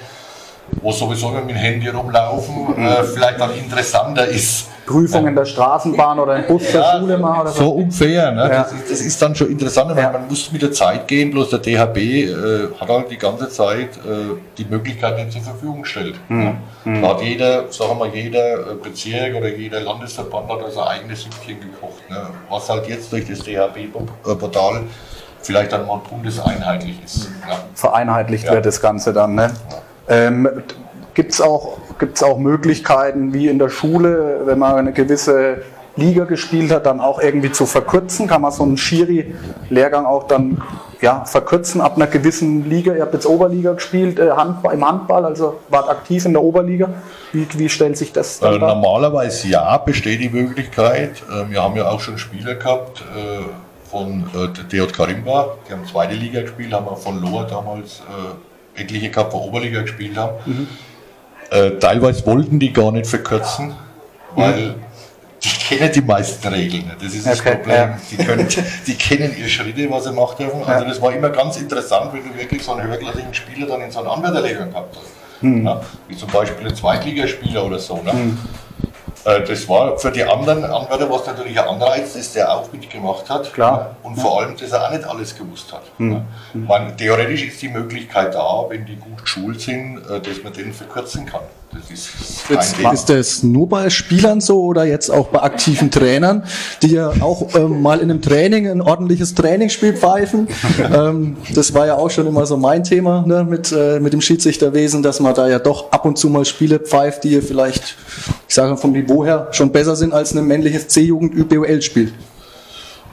wo sowieso mit dem Handy rumlaufen, äh, vielleicht dann interessanter ist. Prüfung in der Straßenbahn oder im Bus der Schule machen oder so. So unfair, ne? Ja. das, ist, das ist dann schon interessant, weil Ja. man muss mit der Zeit gehen, bloß der DHB äh, hat halt die ganze Zeit äh, die Möglichkeit nicht zur Verfügung gestellt. Hm. Ne? Da hat jeder, sagen wir mal, jeder äh, Bezirk oder jeder Landesverband hat also sein eigenes Süppchen gekocht. Ne? Was halt jetzt durch das DHB-Portal vielleicht dann mal bundeseinheitlich ist. Ne? vereinheitlicht Ja. wird das Ganze dann. Ne? Ähm, Gibt es auch, gibt's auch Möglichkeiten, wie in der Schule, wenn man eine gewisse Liga gespielt hat, dann auch irgendwie zu verkürzen? Kann man so einen Schiri-Lehrgang auch dann ja, verkürzen ab einer gewissen Liga? Ihr habt jetzt Oberliga gespielt, äh, Handball, im Handball, also wart aktiv in der Oberliga. Wie, wie stellt sich das dann Äh, normalerweise ja, besteht die Möglichkeit. Äh, wir haben ja auch schon Spieler gehabt äh, von äh, DJ Karimba, die haben zweite Liga gespielt, haben auch von Lohr damals etliche gehabt, die Oberliga gespielt haben. Mhm. Äh, teilweise wollten die gar nicht verkürzen, weil die kennen die meisten Regeln. nicht. Das ist das Okay, Problem. ja. Die, können, die kennen ihre Schritte, was sie machen dürfen. Also das war immer ganz interessant, wenn du wirklich so einen höherklassigen Spieler dann in so einer Anwärterlehrgang gehabt hast. Hm. Ja, wie zum Beispiel ein Zweitligaspieler oder so. Ne? Äh, Das war für die anderen Anwärter was natürlich ein Anreiz, dass der auch mitgemacht hat. Klar. Ja, Und vor allem, dass er auch nicht alles gewusst hat. Hm. Ja. Man, theoretisch ist die Möglichkeit da, wenn die gut geschult sind, äh, dass man den verkürzen kann. Das ist Jetzt, ist das nur bei Spielern so oder jetzt auch bei aktiven Trainern, die ja auch ähm, mal in einem Training ein ordentliches Trainingsspiel pfeifen? *laughs* ähm, das war ja auch schon immer so mein Thema ne, mit, äh, mit dem Schiedsrichterwesen, dass man da ja doch ab und zu mal Spiele pfeift, die vielleicht, ich sage vom Niveau her, schon besser sind als ein männliches C-Jugend-ÜBOL-Spiel.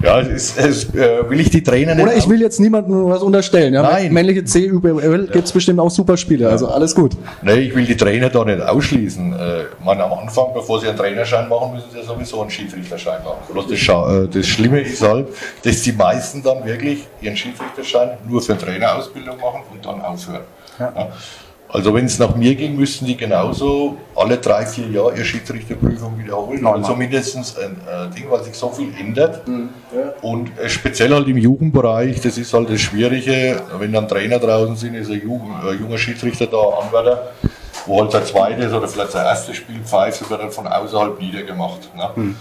Ja, es es, äh, will ich die Trainer nicht Oder ich will jetzt niemandem was unterstellen. Ja? Nein. Männliche C-ÜBOL gibt es bestimmt auch super Spiele, also alles gut. Nee, ich will die Trainer da nicht ausschließen. Äh, man, am Anfang, bevor sie einen Trainerschein machen, müssen sie ja sowieso einen Schiedsrichterschein machen. Bloß das, Scha- äh, das Schlimme ist halt, dass die meisten dann wirklich ihren Schiedsrichterschein nur für Trainerausbildung machen und dann aufhören. Ja. Also wenn es nach mir ging, müssten die genauso alle drei, vier Jahre ihre Schiedsrichterprüfung wiederholen. Neunmal. Also mindestens ein äh, Ding, weil sich so viel ändert. Und äh, speziell halt im Jugendbereich, das ist halt das Schwierige, wenn dann Trainer draußen sind, ist ein Jugend, äh, junger Schiedsrichter da, Anwärter, wo halt sein zweites oder vielleicht sein erstes Spiel pfeift, sogar dann von außerhalb niedergemacht. Ne?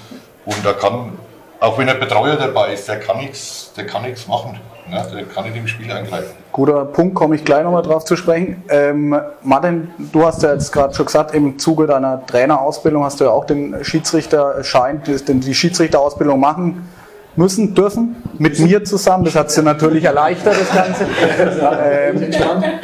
Und da kann, auch wenn ein Betreuer dabei ist, der kann nichts, der kann nichts machen. Der kann nicht im Spiel eingreifen. Guter Punkt, komme ich gleich nochmal drauf zu sprechen. Ähm, Martin, du hast ja jetzt gerade schon gesagt, im Zuge deiner Trainerausbildung hast du ja auch den Schiedsrichterschein, den, die Schiedsrichterausbildung machen müssen, dürfen, mit mir zusammen. Das hat es dir natürlich erleichtert, das Ganze. ähm,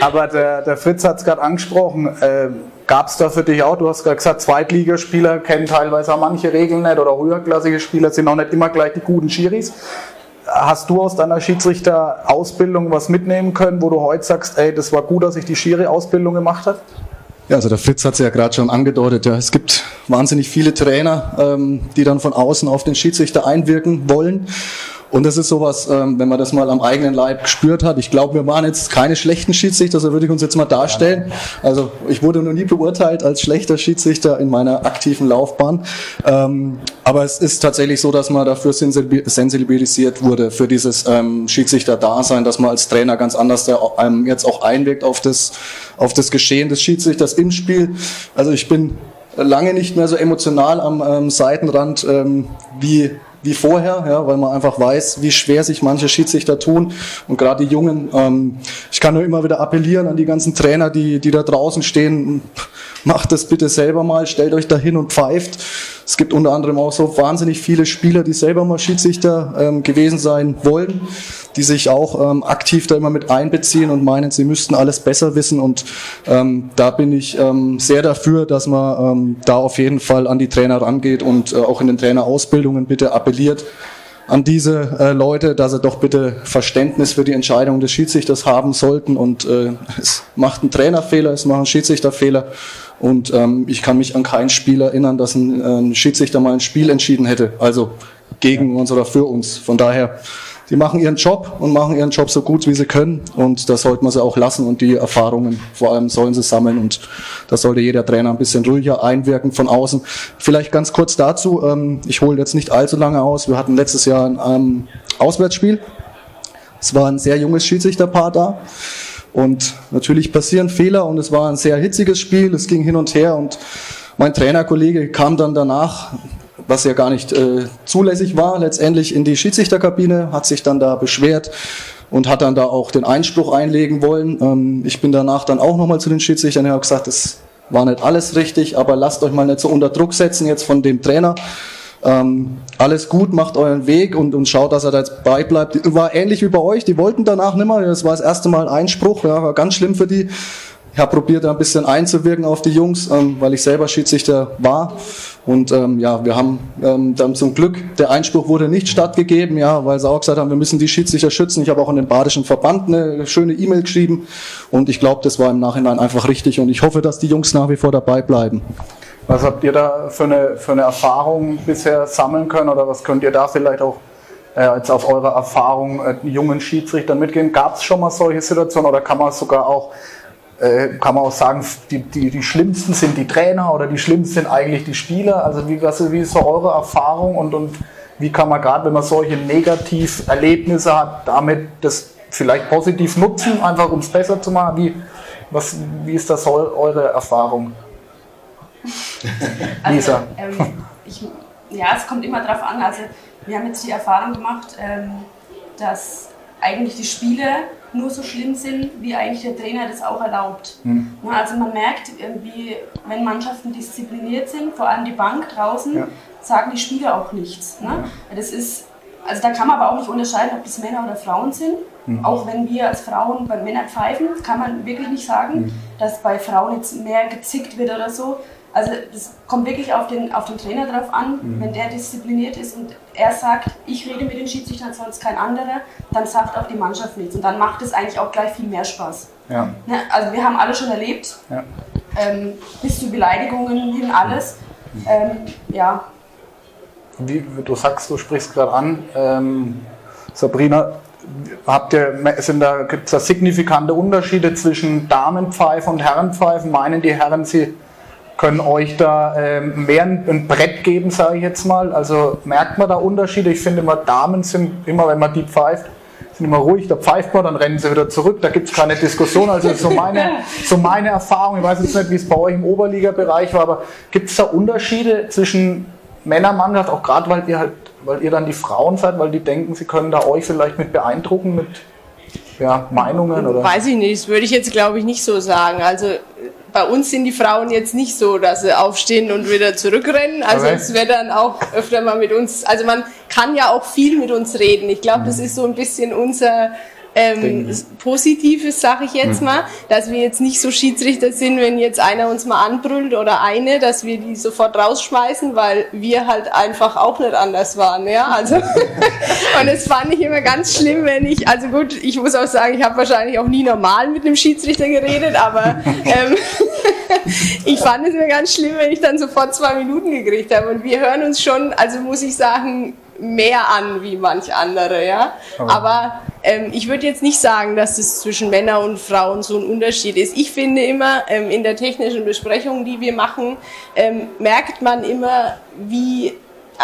aber der, der Fritz hat es gerade angesprochen. Ähm, Gab es da für dich auch, du hast gerade gesagt, Zweitligaspieler kennen teilweise auch manche Regeln nicht oder höherklassige Spieler sind auch nicht immer gleich die guten Schiris. Hast du aus deiner Schiedsrichterausbildung was mitnehmen können, wo du heute sagst, ey, das war gut, dass ich die Schiri-Ausbildung gemacht habe? Ja, also der Fritz hat es ja gerade schon angedeutet. Ja, es gibt wahnsinnig viele Trainer, ähm, die dann von außen auf den Schiedsrichter einwirken wollen. Und das ist sowas, ähm, wenn man das mal am eigenen Leib gespürt hat. Ich glaube, wir waren jetzt keine schlechten Schiedsrichter, so würde ich uns jetzt mal darstellen. Also ich wurde noch nie beurteilt als schlechter Schiedsrichter in meiner aktiven Laufbahn. Ähm, aber es ist tatsächlich so, dass man dafür sensibil- sensibilisiert wurde, für dieses ähm, Schiedsrichter-Dasein, dass man als Trainer ganz anders da, ähm, jetzt auch einwirkt auf das, auf das Geschehen des Schiedsrichters im Spiel. Also ich bin lange nicht mehr so emotional am ähm, Seitenrand ähm, wie wie vorher, ja, weil man einfach weiß, wie schwer sich manche Schiedsrichter tun und gerade die Jungen. Ähm, ich kann nur immer wieder appellieren an die ganzen Trainer, die, die da draußen stehen, macht das bitte selber mal, stellt euch da hin und pfeift. Es gibt unter anderem auch so wahnsinnig viele Spieler, die selber mal Schiedsrichter ähm, gewesen sein wollen, die sich auch ähm, aktiv da immer mit einbeziehen und meinen, sie müssten alles besser wissen. Und ähm, da bin ich ähm, sehr dafür, dass man ähm, da auf jeden Fall an die Trainer rangeht und äh, auch in den Trainerausbildungen bitte appelliert an diese äh, Leute, dass sie doch bitte Verständnis für die Entscheidung des Schiedsrichters haben sollten. Und äh, es macht einen Trainerfehler, es macht einen Schiedsrichterfehler. Und ähm, ich kann mich an kein Spiel erinnern, dass ein, äh, ein Schiedsrichter mal ein Spiel entschieden hätte. Also gegen uns oder für uns. Von daher, die machen ihren Job und machen ihren Job so gut, wie sie können. Und das sollte man sie auch lassen. Und die Erfahrungen vor allem sollen sie sammeln. Und da sollte jeder Trainer ein bisschen ruhiger einwirken von außen. Vielleicht ganz kurz dazu. Ähm, ich hole jetzt nicht allzu lange aus. Wir hatten letztes Jahr ein ähm, Auswärtsspiel. Es war ein sehr junges Schiedsrichterpaar da. Und natürlich passieren Fehler und es war ein sehr hitziges Spiel. Es ging hin und her und mein Trainerkollege kam dann danach was ja gar nicht äh, zulässig war, letztendlich in die Schiedsrichterkabine, hat sich dann da beschwert und hat dann da auch den Einspruch einlegen wollen. Ähm, ich bin danach dann auch nochmal zu den Schiedsrichtern und habe gesagt, das war nicht alles richtig, aber lasst euch mal nicht so unter Druck setzen jetzt von dem Trainer. Ähm, alles gut, macht euren Weg und, und schaut, dass er da jetzt beibleibt. War ähnlich wie bei euch, die wollten danach nicht mehr. Das war das erste Mal Einspruch, ja, war ganz schlimm für die. Ich habe probiert, ein bisschen einzuwirken auf die Jungs, ähm, weil ich selber Schiedsrichter war. Und ähm, ja, wir haben ähm, dann zum Glück, der Einspruch wurde nicht stattgegeben, ja, weil sie auch gesagt haben, wir müssen die Schiedsrichter schützen. Ich habe auch an den Badischen Verband eine schöne E-Mail geschrieben und ich glaube, das war im Nachhinein einfach richtig und ich hoffe, dass die Jungs nach wie vor dabei bleiben. Was habt ihr da für eine, für eine Erfahrung bisher sammeln können oder was könnt ihr da vielleicht auch äh, jetzt auf eure Erfahrung äh, jungen Schiedsrichtern mitgehen? Gab es schon mal solche Situationen oder kann man sogar auch äh, kann man auch sagen, die, die, die schlimmsten sind die Trainer oder die schlimmsten sind eigentlich die Spieler? Also wie, was, wie ist so eure Erfahrung und, und wie kann man gerade, wenn man solche Negativerlebnisse hat, damit das vielleicht positiv nutzen, einfach um es besser zu machen? Wie, was, wie ist das eure Erfahrung? *laughs* Lisa. Also, ähm, ich, ja, es kommt immer darauf an. Also wir haben jetzt die Erfahrung gemacht, ähm, dass eigentlich die Spiele nur so schlimm sind, wie eigentlich der Trainer das auch erlaubt. Mhm. Also man merkt, wie, wenn Mannschaften diszipliniert sind, vor allem die Bank draußen, ja. sagen die Spieler auch nichts. Ne? Ja. Das ist, also da kann man aber auch nicht unterscheiden, ob das Männer oder Frauen sind. Mhm. Auch wenn wir als Frauen bei Männern pfeifen, kann man wirklich nicht sagen, mhm. dass bei Frauen jetzt mehr gezickt wird oder so. Also das kommt wirklich auf den, auf den Trainer drauf an. Mhm. Wenn der diszipliniert ist und er sagt, ich rede mit den Schiedsrichtern, sonst kein anderer, dann sagt auch die Mannschaft nichts. Und dann macht es eigentlich auch gleich viel mehr Spaß. Ja. Ne? Also wir haben alle schon erlebt, ja. ähm, bis zu Beleidigungen hin alles. Ähm, ja. Wie du sagst, du sprichst gerade an, ähm, Sabrina, habt ihr, sind da, gibt es da signifikante Unterschiede zwischen Damenpfeifen und Herrenpfeifen? Meinen die Herren, sie können euch da ähm, mehr ein, ein, Brett geben, sage ich jetzt mal. Also merkt man da Unterschiede? Ich finde immer, Damen sind immer, wenn man die pfeift, sind immer ruhig, da pfeift man, dann rennen sie wieder zurück, da gibt es keine Diskussion. Also so meine, *laughs* so meine Erfahrung, ich weiß jetzt nicht, wie es bei euch im Oberliga-Bereich war, aber gibt es da Unterschiede zwischen Männermannschaft, auch gerade weil ihr halt, weil ihr dann die Frauen seid, weil die denken, sie können da euch vielleicht mit beeindrucken, mit ja, Meinungen? Oder? Weiß ich nicht, das würde ich jetzt glaube ich nicht so sagen. Also bei uns sind die Frauen jetzt nicht so, dass sie aufstehen und wieder zurückrennen. Also okay. es wird dann auch öfter mal mit uns, also man kann ja auch viel mit uns reden. Ich glaube, das mhm. ist so ein bisschen unser ähm, Positives, sage ich jetzt mhm. mal, dass wir jetzt nicht so Schiedsrichter sind, wenn jetzt einer uns mal anbrüllt oder eine, dass wir die sofort rausschmeißen, weil wir halt einfach auch nicht anders waren. Ja? Also *laughs* und es fand ich immer ganz schlimm, wenn ich, also gut, ich muss auch sagen, ich habe wahrscheinlich auch nie normal mit einem Schiedsrichter geredet, aber *laughs* ähm, *laughs* ich fand es immer ganz schlimm, wenn ich dann sofort zwei Minuten gekriegt habe. Und wir hören uns schon, also muss ich sagen, mehr an wie manch andere, ja. Aber ähm, ich würde jetzt nicht sagen, dass es zwischen Männern und Frauen so ein Unterschied ist. Ich finde immer, ähm, in der technischen Besprechung, die wir machen, ähm, merkt man immer, wie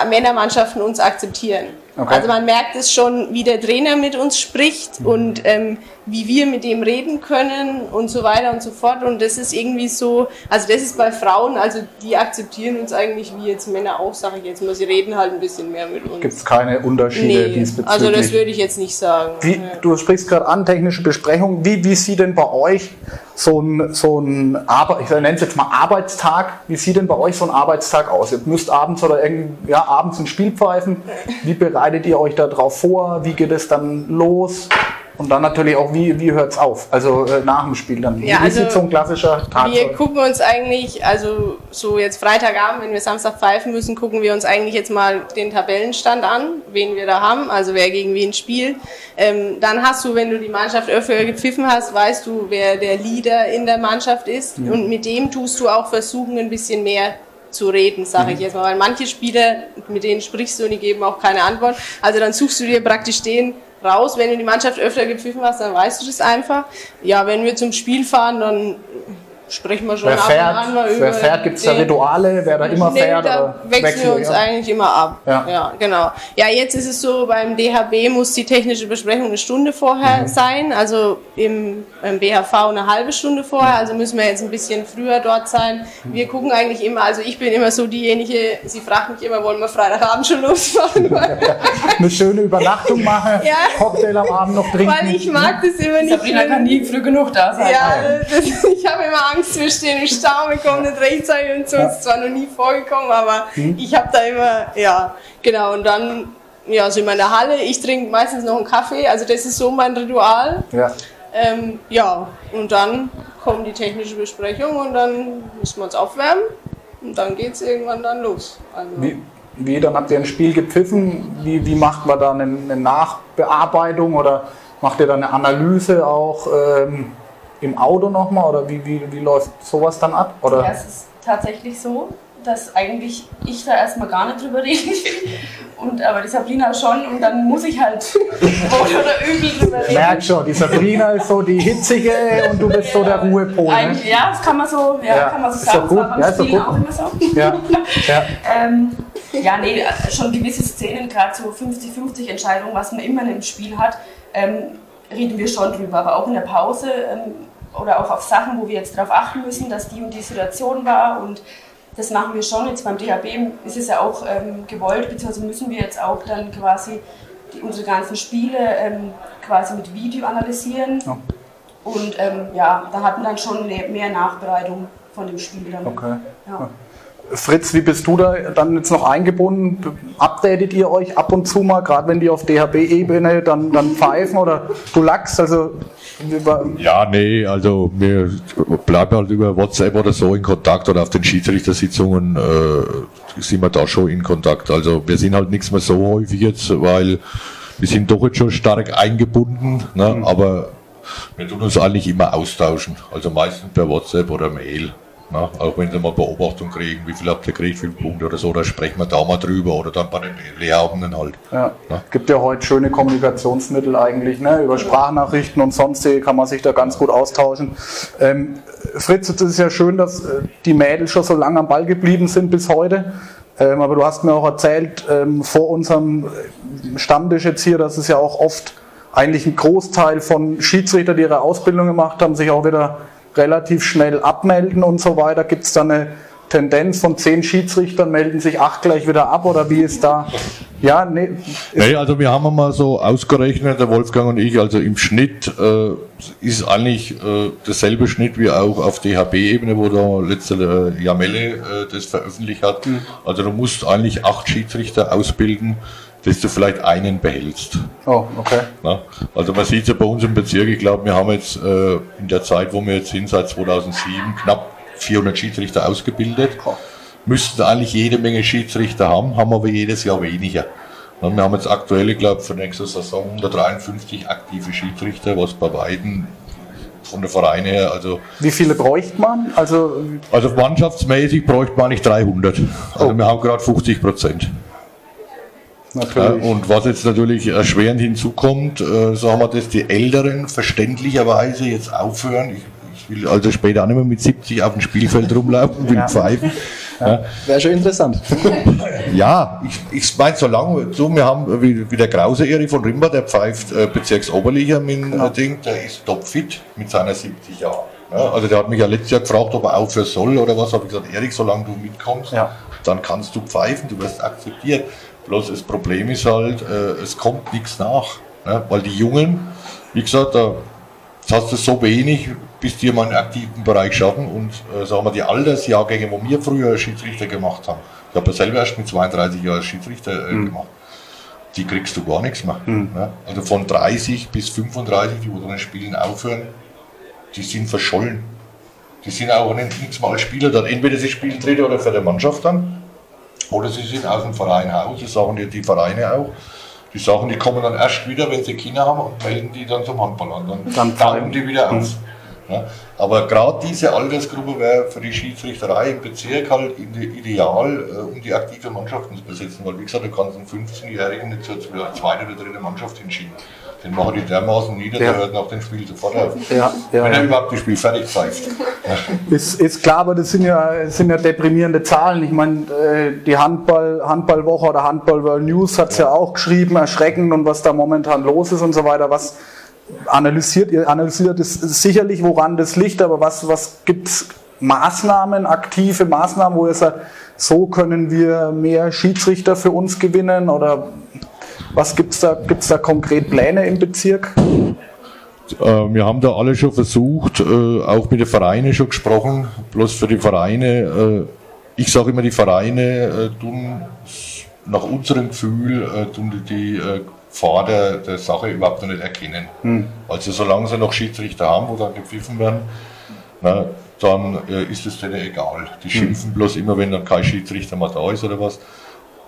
Männermannschaften uns akzeptieren. Okay. Also man merkt es schon, wie der Trainer mit uns spricht mhm. und ähm, wie wir mit dem reden können und so weiter und so fort. Und das ist irgendwie so, also das ist bei Frauen, also die akzeptieren uns eigentlich wie jetzt Männer auch, sage ich jetzt mal. Sie reden halt ein bisschen mehr mit uns. Gibt es keine Unterschiede nee, diesbezüglich? Also das würde ich jetzt nicht sagen. Wie. Du sprichst gerade an, technische Besprechung. Wie, wie sieht denn bei euch so ein, so ein Arbeit, ich nenne es jetzt mal Arbeitstag, wie sieht denn bei euch so ein Arbeitstag aus? Ihr müsst abends oder irgendwie, ja, abends ein Spiel pfeifen. Wie bereitet ihr euch darauf vor? Wie geht es dann los? Und dann natürlich auch, wie, wie hört es auf? Also äh, nach dem Spiel dann. Ja, wie also sieht so ein klassischer Tag Wir gucken uns eigentlich, also so jetzt Freitagabend, wenn wir Samstag pfeifen müssen, gucken wir uns eigentlich jetzt mal den Tabellenstand an, wen wir da haben, also wer gegen wen spielt. Ähm, dann hast du, wenn du die Mannschaft öfter gepfiffen hast, weißt du, wer der Leader in der Mannschaft ist. Mhm. Und mit dem tust du auch versuchen, ein bisschen mehr zu reden, sage ich mhm. jetzt mal. Weil manche Spieler, mit denen sprichst du und die geben auch keine Antwort. Also dann suchst du dir praktisch den raus. Wenn du die Mannschaft öfter gepfiffen hast, dann weißt du das einfach. Ja, wenn wir zum Spiel fahren, dann sprechen wir schon Wer ab fährt, und an mal über. wer fährt gibt es da Rituale, wer da immer Nee, fährt? da oder wechseln wir uns ihr? eigentlich immer ab. Ja. genau. Ja, jetzt ist es so, beim DHB muss die technische Besprechung eine Stunde vorher Mhm. sein, also im, im BHV eine halbe Stunde vorher, also müssen wir jetzt ein bisschen früher dort sein. Mhm. Wir gucken eigentlich immer, also ich bin immer so diejenige, sie fragt mich immer, wollen wir Freitagabend schon losfahren? *laughs* Eine schöne Übernachtung machen, Ja. Cocktail am Abend noch trinken. Weil ich mag das immer nicht. Sabrina kann nie früh genug da sein. Ja, das, *laughs* ich habe immer Angst, wir stehen im Stau, wir kommen nicht rechtzeitig und so. Das ist zwar noch nie vorgekommen, aber ich habe da immer, ja, genau. Und dann ja, wir in der Halle. Ich trinke meistens noch einen Kaffee, also das ist so mein Ritual. Ja. Ähm, ja, und dann kommt die technische Besprechung und dann müssen wir uns aufwärmen und dann geht es irgendwann dann los. Also, Wie, wie, dann habt ihr ein Spiel gepfiffen. Wie, wie macht man da eine, eine Nachbearbeitung oder macht ihr da eine Analyse auch ähm, im Auto nochmal oder wie, wie, wie läuft sowas dann ab? Oder? Ja, es ist tatsächlich so, dass eigentlich ich da erstmal gar nicht drüber *laughs* will. Und, aber die Sabrina schon und dann muss ich halt wohl *laughs* oder übel drüber reden. Merk schon, die Sabrina ist so die hitzige und du bist so der Ruhepol. Ne? Ja, das kann man so, ja, Ja, kann man so ist sagen. doch gut. Das war beim Ja, ist doch Spielen gut. auch immer so. Ja, *laughs* ja. Ähm, ja, nee, schon gewisse Szenen, gerade so 50-50 Entscheidungen, was man immer einem Spiel hat, ähm, reden wir schon drüber. Aber auch in der Pause ähm, oder auch auf Sachen, wo wir jetzt darauf achten müssen, dass die und die Situation war und das machen wir schon. Jetzt beim DHB ist es ja auch ähm, gewollt, beziehungsweise müssen wir jetzt auch dann quasi die, unsere ganzen Spiele ähm, quasi mit Video analysieren. Ja. Und ähm, ja, da hatten dann schon mehr mehr Nachbereitung von dem Spiel dann. Okay. Ja. Fritz, wie bist du da dann jetzt noch eingebunden? Updatet ihr euch ab und zu mal, gerade wenn die auf DHB-Ebene dann, dann pfeifen oder du lachst? Also, Ja, nee, also wir bleiben halt über WhatsApp oder so in Kontakt oder auf den Schiedsrichtersitzungen äh, sind wir da schon in Kontakt. Also wir sind halt nichts mehr so häufig jetzt, weil wir sind doch jetzt schon stark eingebunden, ne? aber wir tun uns eigentlich immer austauschen. Also meistens per WhatsApp oder Mail. Ne? Auch wenn sie mal Beobachtung kriegen, wie viel habt ihr gekriegt, wie viele Punkte oder so, da sprechen wir da mal drüber oder dann bei den Lehrabenden halt. ja. Ja. gibt ja heute schöne Kommunikationsmittel eigentlich, ne? über Sprachnachrichten und sonstige kann man sich da ganz gut austauschen. Ähm, Fritz, es ist ja schön, dass äh, die Mädels schon so lange am Ball geblieben sind bis heute. Ähm, aber du hast mir auch erzählt, ähm, vor unserem äh, Stammtisch jetzt hier, dass es ja auch oft eigentlich ein Großteil von Schiedsrichtern, die ihre Ausbildung gemacht haben, sich auch wieder relativ schnell abmelden und so weiter. Gibt es da eine Tendenz von zehn Schiedsrichtern, melden sich acht gleich wieder ab oder wie ist da? Ja, nee, Nee, also wir haben mal so ausgerechnet, der Wolfgang und ich, also im Schnitt äh, ist eigentlich äh, derselbe Schnitt wie auch auf DHB-Ebene, wo da letzte äh, Jamelle äh, das veröffentlicht hat. Also du musst eigentlich acht Schiedsrichter ausbilden, dass du vielleicht einen behältst. oh, okay. Ne? Also man sieht es ja bei uns im Bezirk, ich glaube, wir haben jetzt äh, in der Zeit, wo wir jetzt sind, seit 2007, knapp 400 Schiedsrichter ausgebildet. Müssten eigentlich jede Menge Schiedsrichter haben, haben aber jedes Jahr weniger. Ne, Wir haben jetzt aktuell, ich glaube, für nächste Saison 153 aktive Schiedsrichter, was bei beiden von der Vereine her, also, Wie viele bräuchte man? Also, also mannschaftsmäßig bräuchte man nicht 300. Also wir haben gerade 50 Prozent. Ja, natürlich. und was jetzt natürlich erschwerend hinzukommt, äh, sagen wir, dass die Älteren verständlicherweise jetzt aufhören. Ich, ich will also später auch nicht mehr mit 70 auf dem Spielfeld rumlaufen, will Ja. pfeifen. Ja, Wäre schon interessant. *laughs* ja ich, ich meine, solange so, wir haben, wie, wie der Krause Erich von Rimba, der pfeift äh, Bezirksoberliga mit äh, Ding, der ist topfit mit seiner 70 Jahren. Ja, also der hat mich ja letztes Jahr gefragt, ob er aufhören soll oder was. Habe ich gesagt, Erik, solange du mitkommst, Ja. dann kannst du pfeifen, du wirst akzeptiert. Bloß das Problem ist halt, äh, es kommt nichts nach. Ne? Weil die Jungen, wie gesagt, da hast du so wenig, bis die mal einen aktiven Bereich schaffen. Und äh, sagen wir, die Altersjahrgänge, wo wir früher Schiedsrichter gemacht haben, ich habe ja selber erst mit 32 Jahren Schiedsrichter äh, gemacht, die kriegst du gar nichts mehr. Ne? Also von 30 bis 35, die wo dann spielen aufhören, die sind verschollen. Die sind auch nicht, nichts mal Spieler dann. Entweder sie spielen dritte oder für die Mannschaft dann, oder sie sind aus dem Verein raus, das sagen die, die Vereine auch. Die sagen, die kommen dann erst wieder, wenn sie Kinder haben und melden die dann zum Handball an. Dann, Dann tauchen die wieder aus. Ja. Aber gerade diese Altersgruppe wäre für die Schiedsrichterei im Bezirk halt ideal, äh, um die aktive Mannschaften zu besetzen. Weil, wie gesagt, du kannst einen 15-Jährigen nicht zur zweiten oder dritten Mannschaft hinschieben. Den machen die dermaßen nieder, ja. der hört nach dem Spiel sofort auf. Ja, ja, Wenn er überhaupt das Spiel fertig pfeift. *laughs* Ist, ist klar, aber das sind ja, sind ja deprimierende Zahlen. Ich meine, äh, die Handball, Handballwoche oder Handball World News hat es ja. auch geschrieben, erschreckend und was da momentan los ist und so weiter. Was analysiert ihr? Analysiert es sicherlich, woran das liegt, aber was, was gibt es Maßnahmen, aktive Maßnahmen, wo ihr sagt, so können wir mehr Schiedsrichter für uns gewinnen oder was gibt es da, gibt's da konkret Pläne im Bezirk? Äh, wir haben da alle schon versucht, äh, auch mit den Vereinen schon gesprochen. Bloß für die Vereine, äh, ich sage immer, die Vereine tun nach unserem Gefühl tun die Gefahr der, Sache überhaupt noch nicht erkennen. Hm. Also solange sie noch Schiedsrichter haben, wo dann gepfiffen werden, na, dann ist es denen egal. Die hm. schimpfen hm. bloß immer, wenn dann kein Schiedsrichter mehr da ist oder was.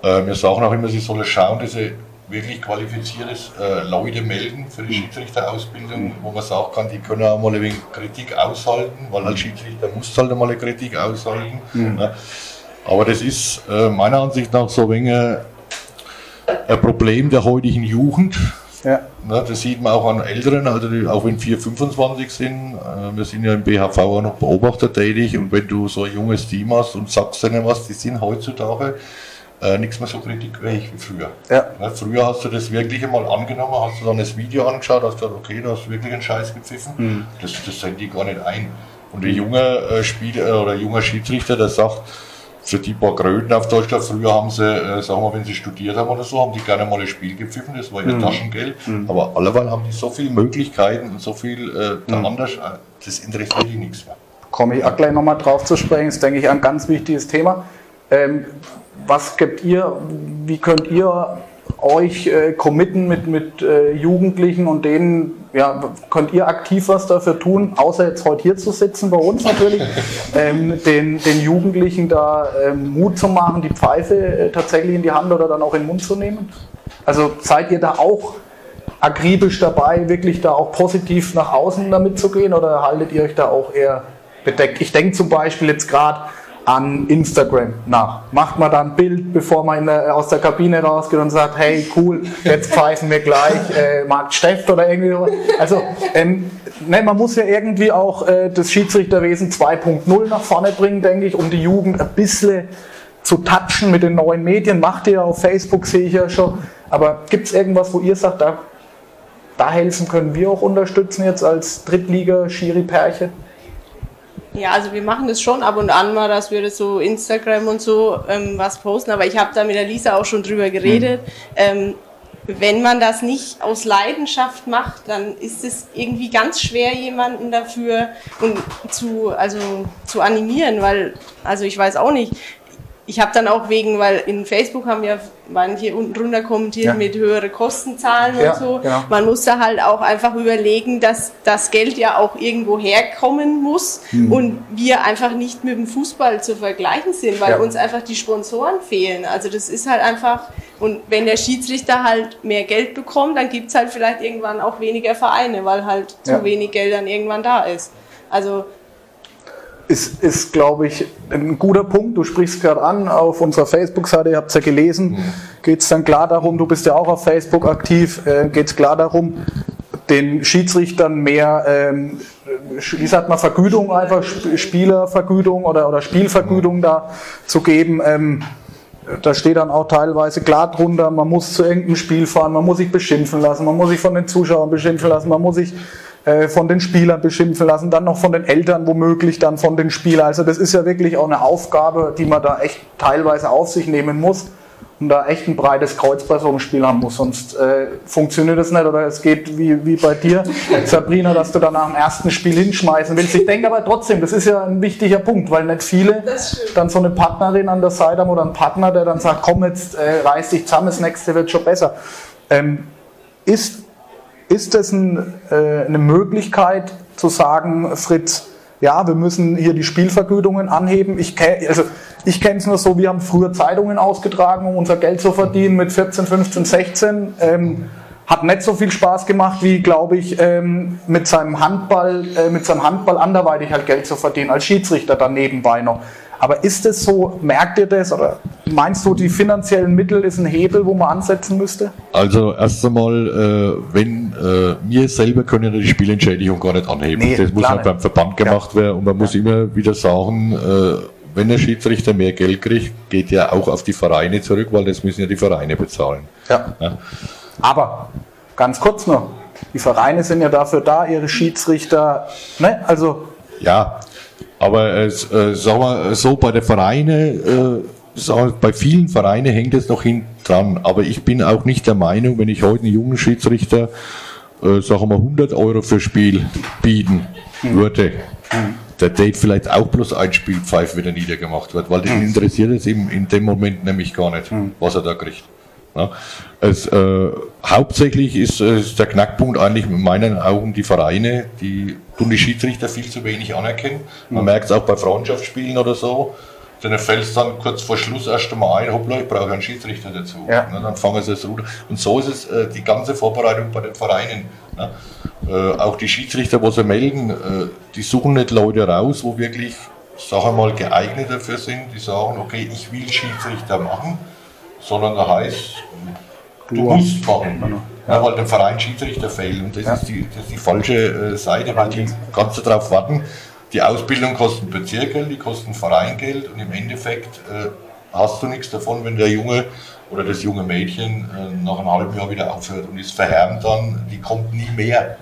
wir sagen auch immer, sie sollen schauen, dass sie wirklich qualifiziertes äh, Leute melden für die mhm. Schiedsrichterausbildung, mhm. wo man sagen kann, die können auch mal ein wenig Kritik aushalten, weil als Schiedsrichter muss halt mal eine Kritik aushalten. Mhm. Ne? Aber das ist äh, meiner Ansicht nach so ein wenig ein Problem der heutigen Jugend. Ja. Ne, das sieht man auch an Älteren, also die, auch wenn 4, 25 sind. Äh, wir sind ja im BHV auch noch Beobachter tätig und wenn du so ein junges Team hast und sagst denen was, die sind heutzutage äh, nichts mehr so kritikfähig wie früher. Ja. Ne, früher hast du das wirklich einmal angenommen, hast du dann das Video angeschaut, hast gesagt, okay, du hast wirklich einen Scheiß gepfiffen. Mhm. Das, das sehen die gar nicht ein. Und der junge äh, Spieler äh, oder junger Schiedsrichter, der sagt, für die paar Kröten auf Deutschland, früher haben sie, äh, sagen wir, wenn sie studiert haben oder so, haben die gerne mal ein Spiel gepfiffen, das war ihr mhm. Taschengeld. Mhm. Aber alleweil haben die so viele Möglichkeiten und so viel äh, mhm. anders, äh, das interessiert die nichts mehr. Komme ich auch gleich nochmal drauf zu sprechen, das ist, denke ich, ein ganz wichtiges Thema. Ähm, was gibt ihr, wie könnt ihr euch äh, committen mit, mit äh, Jugendlichen und denen, ja, könnt ihr aktiv was dafür tun, außer jetzt heute hier zu sitzen bei uns natürlich, *laughs* ähm, den, den Jugendlichen da ähm, Mut zu machen, die Pfeife äh, tatsächlich in die Hand oder dann auch in den Mund zu nehmen? Also seid ihr da auch akribisch dabei, wirklich da auch positiv nach außen damit zu gehen oder haltet ihr euch da auch eher bedeckt? Ich denke zum Beispiel jetzt gerade an Instagram nach. Macht man da ein Bild, bevor man der, aus der Kabine rausgeht und sagt, hey cool, jetzt pfeifen wir gleich äh, Marc Steft oder irgendwie sowas. Also ähm, ne, man muss ja irgendwie auch äh, das Schiedsrichterwesen 2.0 nach vorne bringen, denke ich, um die Jugend ein bisschen zu touchen mit den neuen Medien. Macht ihr ja auf Facebook, sehe ich ja schon. Aber gibt es irgendwas, wo ihr sagt, da, da helfen können wir auch unterstützen jetzt als Drittliga-Schiri-Pärchen? Ja, also wir machen das schon ab und an mal, dass wir das so Instagram und so ähm, was posten, aber ich habe da mit der Lisa auch schon drüber geredet. Mhm. Ähm, wenn man das nicht aus Leidenschaft macht, dann ist es irgendwie ganz schwer, jemanden dafür und zu, also, zu animieren, weil, also ich weiß auch nicht, ich habe dann auch wegen, weil in Facebook haben ja manche unten drunter kommentiert ja. mit höhere Kostenzahlen ja, und so. Genau. Man muss da halt auch einfach überlegen, dass das Geld ja auch irgendwo herkommen muss mhm. und wir einfach nicht mit dem Fußball zu vergleichen sind, weil ja. uns einfach die Sponsoren fehlen. Also das ist halt einfach, und wenn der Schiedsrichter halt mehr Geld bekommt, dann gibt es halt vielleicht irgendwann auch weniger Vereine, weil halt zu wenig Geld dann irgendwann da ist. Also ist, ist glaube ich, ein guter Punkt. Du sprichst gerade an auf unserer Facebook-Seite, ihr habt es ja gelesen. Mhm. Geht es dann klar darum, du bist ja auch auf Facebook aktiv, äh, geht es klar darum, den Schiedsrichtern mehr, ähm, wie sagt man, Vergütung einfach, Spielervergütung oder, oder Spielvergütung mhm. da zu geben. Ähm, da steht dann auch teilweise klar drunter, man muss zu irgendeinem Spiel fahren, man muss sich beschimpfen lassen, man muss sich von den Zuschauern beschimpfen lassen, man muss sich von den Spielern beschimpfen lassen, dann noch von den Eltern womöglich, dann von den Spielern. Also das ist ja wirklich auch eine Aufgabe, die man da echt teilweise auf sich nehmen muss und da echt ein breites Kreuz bei so einem Spiel haben muss, sonst äh, funktioniert das nicht oder es geht wie, wie bei dir, *laughs* Sabrina, dass du dann nach dem ersten Spiel hinschmeißen willst. Ich denke aber trotzdem, das ist ja ein wichtiger Punkt, weil nicht viele dann so eine Partnerin an der Seite haben oder einen Partner, der dann sagt, komm jetzt, äh, reiß dich zusammen, das nächste wird schon besser. Ähm, ist ist es ein, äh, eine Möglichkeit zu sagen, Fritz, ja, wir müssen hier die Spielvergütungen anheben. Ich, also, ich kenne es nur so, wir haben früher Zeitungen ausgetragen, um unser Geld zu verdienen mit 14, 15, 16. Ähm, hat nicht so viel Spaß gemacht, wie, glaube ich, ähm, mit seinem Handball, äh, mit seinem Handball anderweitig halt Geld zu verdienen, als Schiedsrichter dann nebenbei noch. Aber ist es so, merkt ihr das oder meinst du, die finanziellen Mittel ist ein Hebel, wo man ansetzen müsste? Also erst einmal, äh, wenn äh, wir selber können die Spielentschädigung gar nicht anheben. Nee, das muss halt beim nicht. Verband gemacht werden und man muss immer wieder sagen, äh, wenn der Schiedsrichter mehr Geld kriegt, geht ja auch auf die Vereine zurück, weil das müssen ja die Vereine bezahlen. Ja. Ja. Aber ganz kurz noch, die Vereine sind ja dafür da, ihre Schiedsrichter, ne, also Ja, aber äh, äh, sagen wir so, bei den Vereinen, äh, bei vielen Vereinen hängt es noch hinten dran. Aber ich bin auch nicht der Meinung, wenn ich heute einen jungen Schiedsrichter, äh, sagen wir 100 Euro für Spiel bieten würde, der Date vielleicht auch bloß ein Spiel pfeift, wenn er niedergemacht wird, weil den interessiert es ihm in dem Moment nämlich gar nicht, was er da kriegt. Ja, es, äh, hauptsächlich ist, äh, ist der Knackpunkt eigentlich in meinen Augen die Vereine, die tun die Schiedsrichter viel zu wenig anerkennen. Man merkt es auch bei Freundschaftsspielen oder so. Dann fällt es dann kurz vor Schluss erst einmal ein, hoppla, ich brauche einen Schiedsrichter dazu. Ja. Ne, dann fangen sie es runter. Und so ist es äh, die ganze Vorbereitung bei den Vereinen. Ne? Äh, auch die Schiedsrichter, wo sie melden, äh, die suchen nicht Leute raus, wo wirklich, sagen wir mal, geeignet dafür sind, die sagen, okay, ich will Schiedsrichter machen sondern da heißt, du musst machen. Ja, weil der Verein Schiedsrichter fehlt. Und das, ist, die, das ist die falsche äh, Seite, weil die kannst du darauf warten. Die Ausbildung kostet Bezirkgeld, die kosten Vereingeld und im Endeffekt äh, hast du nichts davon, wenn der Junge oder das junge Mädchen äh, nach einem halben Jahr wieder aufhört und ist verhärmt dann, die kommt nie mehr.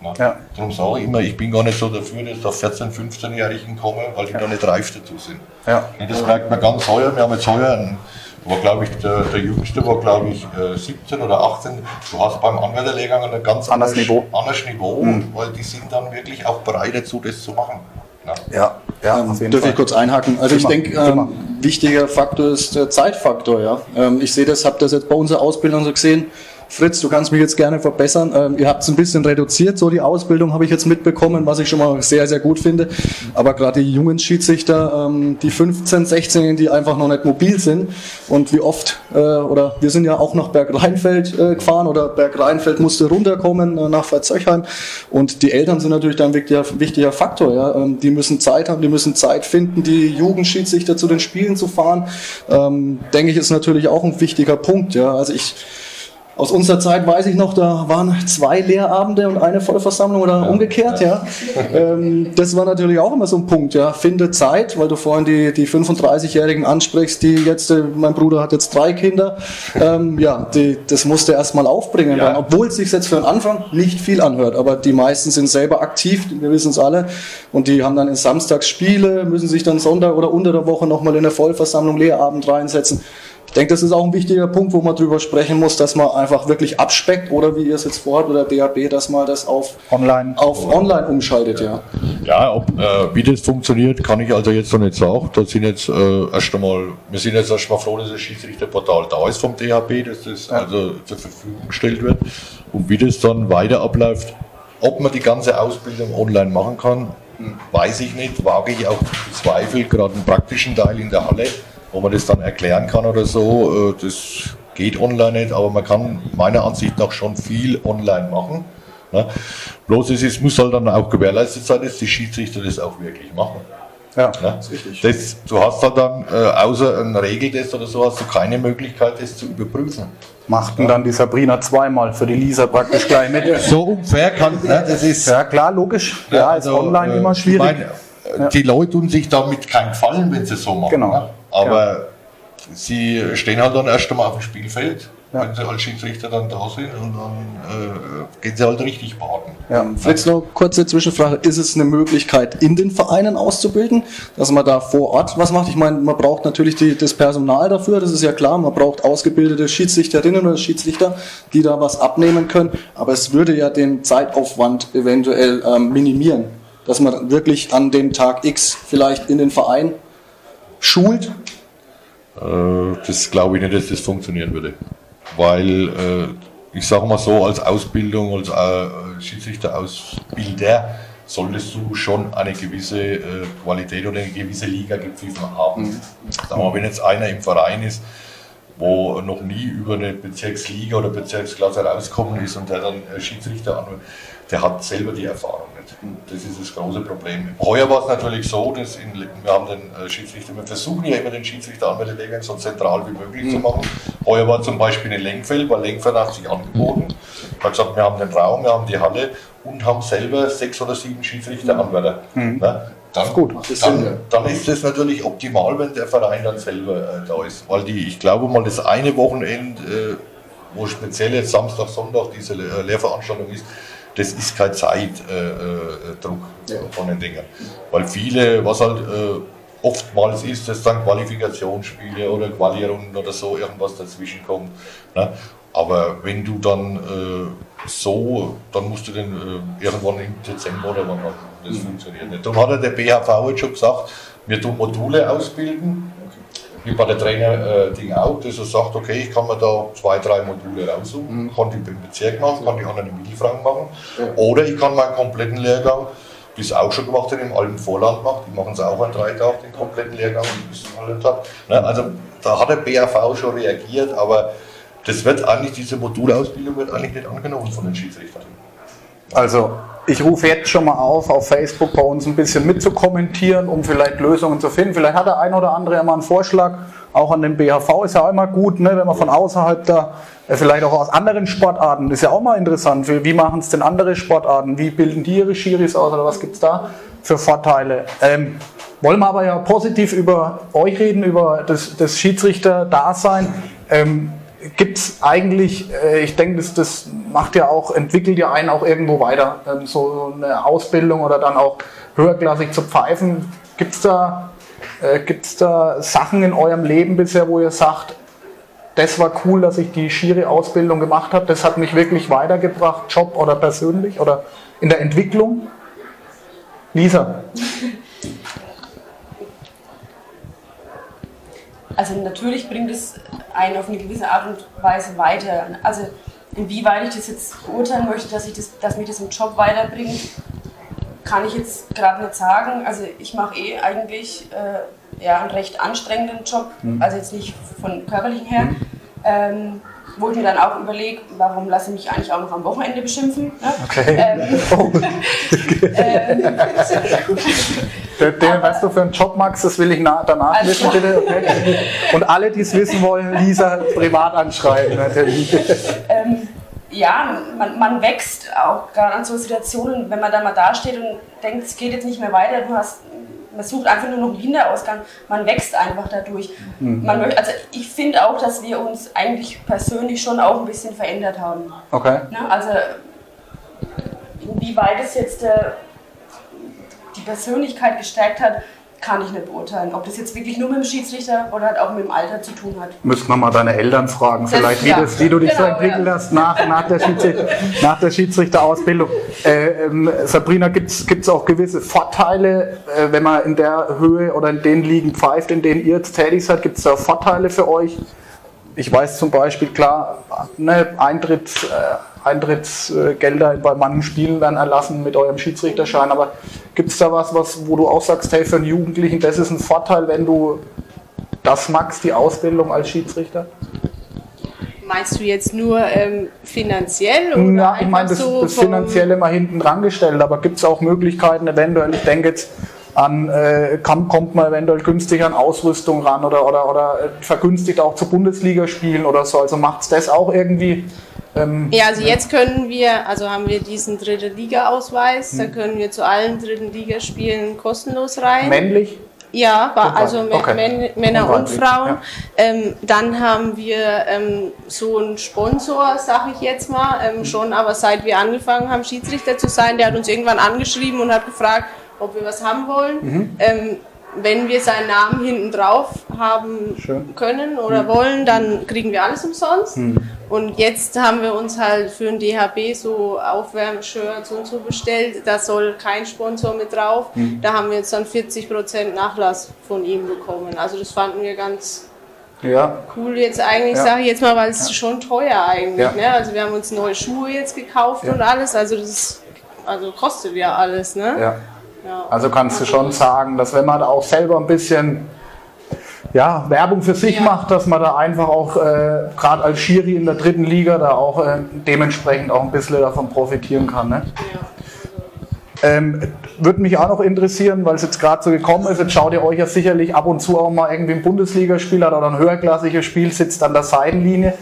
Na, Ja. Darum sage ich immer, ich bin gar nicht so dafür, dass da 14-, 15-Jährigen kommen, weil die da nicht reif dazu sind. Ja. Und das merkt man ganz heuer. Wir haben jetzt heuer, einen, war glaube ich, der, der Jüngste war glaube ich äh, 17 oder 18. Du hast beim Anwärterlehrgang ein ganz Anderes Niveau. Mhm. anderes Niveau weil die sind dann wirklich auch bereit dazu, das zu machen. Ja. ja, ja, auf jeden Dürfe Fall. ich kurz einhaken? Also ich denke, ähm, wichtiger Faktor ist der Zeitfaktor. Ja? Ähm, ich sehe das, habe das jetzt bei unserer Ausbildung so gesehen. Fritz, du kannst mich jetzt gerne verbessern. Ähm, ihr habt es ein bisschen reduziert, so die Ausbildung habe ich jetzt mitbekommen, was ich schon mal sehr, sehr gut finde. Aber gerade die jungen Schiedsrichter, ähm, die 15, 16, die einfach noch nicht mobil sind und wie oft, äh, oder wir sind ja auch nach Bergrheinfeld äh, gefahren oder Bergrheinfeld musste runterkommen äh, nach Verzöchheim und die Eltern sind natürlich dann ein wichtiger, wichtiger Faktor. Ja? Ähm, die müssen Zeit haben, die müssen Zeit finden, die Jugendschiedsrichter zu den Spielen zu fahren. Ähm, denke ich, ist natürlich auch ein wichtiger Punkt. Ja? Also ich aus unserer Zeit weiß ich noch, da waren zwei Lehrabende und eine Vollversammlung oder umgekehrt, ja. *laughs* Ähm, das war natürlich auch immer so ein Punkt, ja. Finde Zeit, weil du vorhin die, die 35-Jährigen ansprichst, die jetzt, äh, mein Bruder hat jetzt drei Kinder, ähm, ja, die, das musste er erstmal aufbringen, Ja. dann, obwohl es sich jetzt für den Anfang nicht viel anhört, aber die meisten sind selber aktiv, wir wissen es alle, und die haben dann in Samstags Spiele, müssen sich dann Sonntag oder unter der Woche nochmal in der Vollversammlung Lehrabend reinsetzen. Ich denke, das ist auch ein wichtiger Punkt, wo man drüber sprechen muss, dass man einfach wirklich abspeckt oder wie ihr es jetzt vorhat oder DAB, dass man das auf Online. auf online umschaltet, ja. Ja, ob, äh, wie das funktioniert, kann ich also jetzt noch nicht sagen. Da sind jetzt äh, erst einmal, wir sind jetzt erst mal froh, dass das Schiedsrichterportal da ist vom DHB, dass das also zur Verfügung gestellt wird. Und wie das dann weiter abläuft, ob man die ganze Ausbildung online machen kann, weiß ich nicht, wage ich auch zu bezweifeln, gerade im praktischen Teil in der Halle, wo man das dann erklären kann oder so, äh, das geht online nicht, aber man kann meiner Ansicht nach schon viel online machen. Ne? Bloß es ist, muss halt dann auch gewährleistet sein, dass die Schiedsrichter das auch wirklich machen. Ja. Ne? Das, du hast halt dann, äh, außer ein Regeltest oder so, hast du keine Möglichkeit, das zu überprüfen. Machten dann die Sabrina zweimal für die Lisa praktisch gleich mit. So unfair kann, ne, das ist. Ja, klar, logisch. Ja, ist online äh, immer schwierig. Ich meine, äh, Die Leute tun sich damit keinen Gefallen, wenn sie es so machen. Genau. Ne? Aber sie stehen halt dann erst einmal auf dem Spielfeld, Ja. wenn sie als Schiedsrichter dann da sind und dann äh, gehen sie halt richtig baden. ja. Fritz, noch kurze Zwischenfrage. Ist es eine Möglichkeit, in den Vereinen auszubilden, dass man da vor Ort was macht? Ich meine, man braucht natürlich die, das Personal dafür, das ist ja klar. Man braucht ausgebildete Schiedsrichterinnen oder Schiedsrichter, die da was abnehmen können. Aber es würde ja den Zeitaufwand eventuell ähm, minimieren, dass man wirklich an dem Tag X vielleicht in den Verein schult. Äh, das glaube ich nicht, dass das funktionieren würde. Weil, äh, ich sage mal so, als Ausbildung, als äh, Schiedsrichterausbilder solltest du schon eine gewisse Qualität oder eine gewisse Liga gepfiffen haben. Mal, wenn jetzt einer im Verein ist, wo noch nie über eine Bezirksliga oder Bezirksklasse rausgekommen ist und der dann Schiedsrichter an, der hat selber die Erfahrung nicht. Das ist das große Problem. Heuer war es natürlich so, dass in, wir haben den äh, Schiedsrichter, wir versuchen ja immer den Schiedsrichter-Anmeldewegung so zentral wie möglich zu machen. Heuer war zum Beispiel in Lenkfeld, weil Lenkfeld hat sich angeboten, hat gesagt, wir haben den Raum, wir haben die Halle und haben selber sechs oder sieben Schiedsrichter-Anwärter. Mhm. Dann, gut. Dann, dann, ist es natürlich optimal, wenn der Verein dann selber äh, da ist. Weil die, ich glaube mal, das eine Wochenende, äh, wo speziell jetzt Samstag, Sonntag diese äh, Lehrveranstaltung ist, das ist kein Zeitdruck äh, äh, ja. von den Dingen. Weil viele, was halt äh, oftmals ist, dass dann Qualifikationsspiele oder Qualirunden oder so irgendwas dazwischen kommt. Ne? Aber wenn du dann äh, so, dann musst du den äh, irgendwann im Dezember oder wann machen. Das mhm. funktioniert nicht. Darum hat der BHV jetzt schon gesagt, wir tun Module ausbilden, wie bei der Trainer-Ding äh, auch, dass er sagt, okay, ich kann mir da zwei, drei Module raussuchen, mhm. kann die im Bezirk machen, kann die anderen im Mittelfranken machen. Ja. Oder ich kann meinen kompletten Lehrgang, wie es auch schon gemacht hat, im alten Vorland macht, die machen es auch an drei Tagen, den kompletten Lehrgang, bis zum halben Tag. Ne? Also da hat der BAV schon reagiert, aber das wird eigentlich, diese Modulausbildung wird eigentlich nicht angenommen von den Schiedsrichtern. Also ich rufe jetzt schon mal auf, auf Facebook bei uns ein bisschen mitzukommentieren, um vielleicht Lösungen zu finden. Vielleicht hat der ein oder andere ja mal einen Vorschlag, auch an den BHV ist ja auch immer gut, ne, wenn man von außerhalb da, äh, vielleicht auch aus anderen Sportarten, ist ja auch mal interessant. Wie machen es denn andere Sportarten? Wie bilden die ihre Schiris aus oder was gibt es da für Vorteile? Ähm, wollen wir aber ja positiv über euch reden, über das, das Schiedsrichter-Dasein. Ähm, gibt es eigentlich, äh, ich denke, das, das macht ja auch, entwickelt ja einen auch irgendwo weiter, so eine Ausbildung oder dann auch höherklassig zu pfeifen. Gibt es da, äh, da Sachen in eurem Leben bisher, wo ihr sagt, das war cool, dass ich die schiere Ausbildung gemacht habe, das hat mich wirklich weitergebracht, Job oder persönlich oder in der Entwicklung? Lisa. Also natürlich bringt es einen auf eine gewisse Art und Weise weiter. Also inwieweit ich das jetzt beurteilen möchte, dass, ich das, dass mich das im Job weiterbringt, kann ich jetzt gerade nicht sagen. Also ich mache eh eigentlich äh, ja, einen recht anstrengenden Job, mhm. also jetzt nicht von körperlichen her. Mhm. Ähm, wo ich mir dann auch überlege, warum lasse ich mich eigentlich auch noch am Wochenende beschimpfen. Ne? Okay. Ähm, *laughs* oh. *laughs* ähm, *laughs* der, der, was du für einen Job magst, das will ich na, danach also, wissen, bitte. Okay. *laughs* Und alle, die es wissen wollen, Lisa privat anschreiben. Natürlich. Ähm, ja, man, man wächst auch gerade an so Situationen, wenn man da mal dasteht und denkt, es geht jetzt nicht mehr weiter, du hast man sucht einfach nur noch einen Hinterausgang, man wächst einfach dadurch. Mhm. Man, also ich finde auch, dass wir uns eigentlich persönlich schon auch ein bisschen verändert haben. Okay. Ne? Also inwieweit es jetzt äh, die Persönlichkeit gestärkt hat, kann ich nicht beurteilen. Ob das jetzt wirklich nur mit dem Schiedsrichter oder halt auch mit dem Alter zu tun hat. Müssten wir mal deine Eltern fragen, das, vielleicht, wie, das, wie du dich genau, so entwickelt ja. hast nach, nach, der nach der Schiedsrichterausbildung. Äh, ähm, Sabrina, gibt es auch gewisse Vorteile, äh, wenn man in der Höhe oder in den Ligen pfeift, in denen ihr jetzt tätig seid? Gibt es da Vorteile für euch? Ich weiß zum Beispiel, klar, ne, Eintritt. Äh, Eintrittsgelder bei manchen Spielen werden erlassen mit eurem Schiedsrichterschein. Aber gibt es da was, was, wo du auch sagst, hey, für einen Jugendlichen, das ist ein Vorteil, wenn du das magst, die Ausbildung als Schiedsrichter? Meinst du jetzt nur ähm, finanziell? Oder ja, ich meine das, so das Finanzielle mal hinten dran gestellt, aber gibt es auch Möglichkeiten eventuell, ich denke jetzt an, äh, kommt man eventuell günstig an Ausrüstung ran oder, oder, oder äh, vergünstigt auch zu Bundesligaspielen oder so, also macht es das auch irgendwie ähm, ja, also jetzt können wir, also haben wir diesen dritte Liga-Ausweis, hm. da können wir zu allen dritten Ligaspielen kostenlos rein. Männlich? Ja, war also okay. Männer und, und Frauen. Ja. Ähm, dann haben wir ähm, so einen Sponsor, sag ich jetzt mal, ähm, mhm. schon, aber seit wir angefangen haben, Schiedsrichter zu sein, der hat uns irgendwann angeschrieben und hat gefragt, ob wir was haben wollen. Mhm. Wenn wir seinen Namen hinten drauf haben Schön. können oder mhm. wollen, dann kriegen wir alles umsonst. Mhm. Und jetzt haben wir uns halt für ein DHB so Aufwärmshirts und so bestellt. Da soll kein Sponsor mit drauf. Mhm. Da haben wir jetzt dann 40% Nachlass von ihm bekommen. Also das fanden wir ganz ja. cool jetzt eigentlich, ja. sage ich jetzt mal, weil es ja. schon teuer eigentlich. Ja. Ne? Also wir haben uns neue Schuhe jetzt gekauft und alles. Also das ist, also kostet ja alles. Ne? Ja. Also kannst du schon sagen, dass wenn man da auch selber ein bisschen ja, Werbung für sich Ja. macht, dass man da einfach auch, äh, gerade als Schiri in der dritten Liga, da auch äh, dementsprechend auch ein bisschen davon profitieren kann. Ne? Ähm, Würde mich auch noch interessieren, weil es jetzt gerade so gekommen ist, jetzt schaut ihr euch ja sicherlich ab und zu auch mal irgendwie ein Bundesligaspiel an oder ein höherklassiges Spiel, sitzt an der Seitenlinie.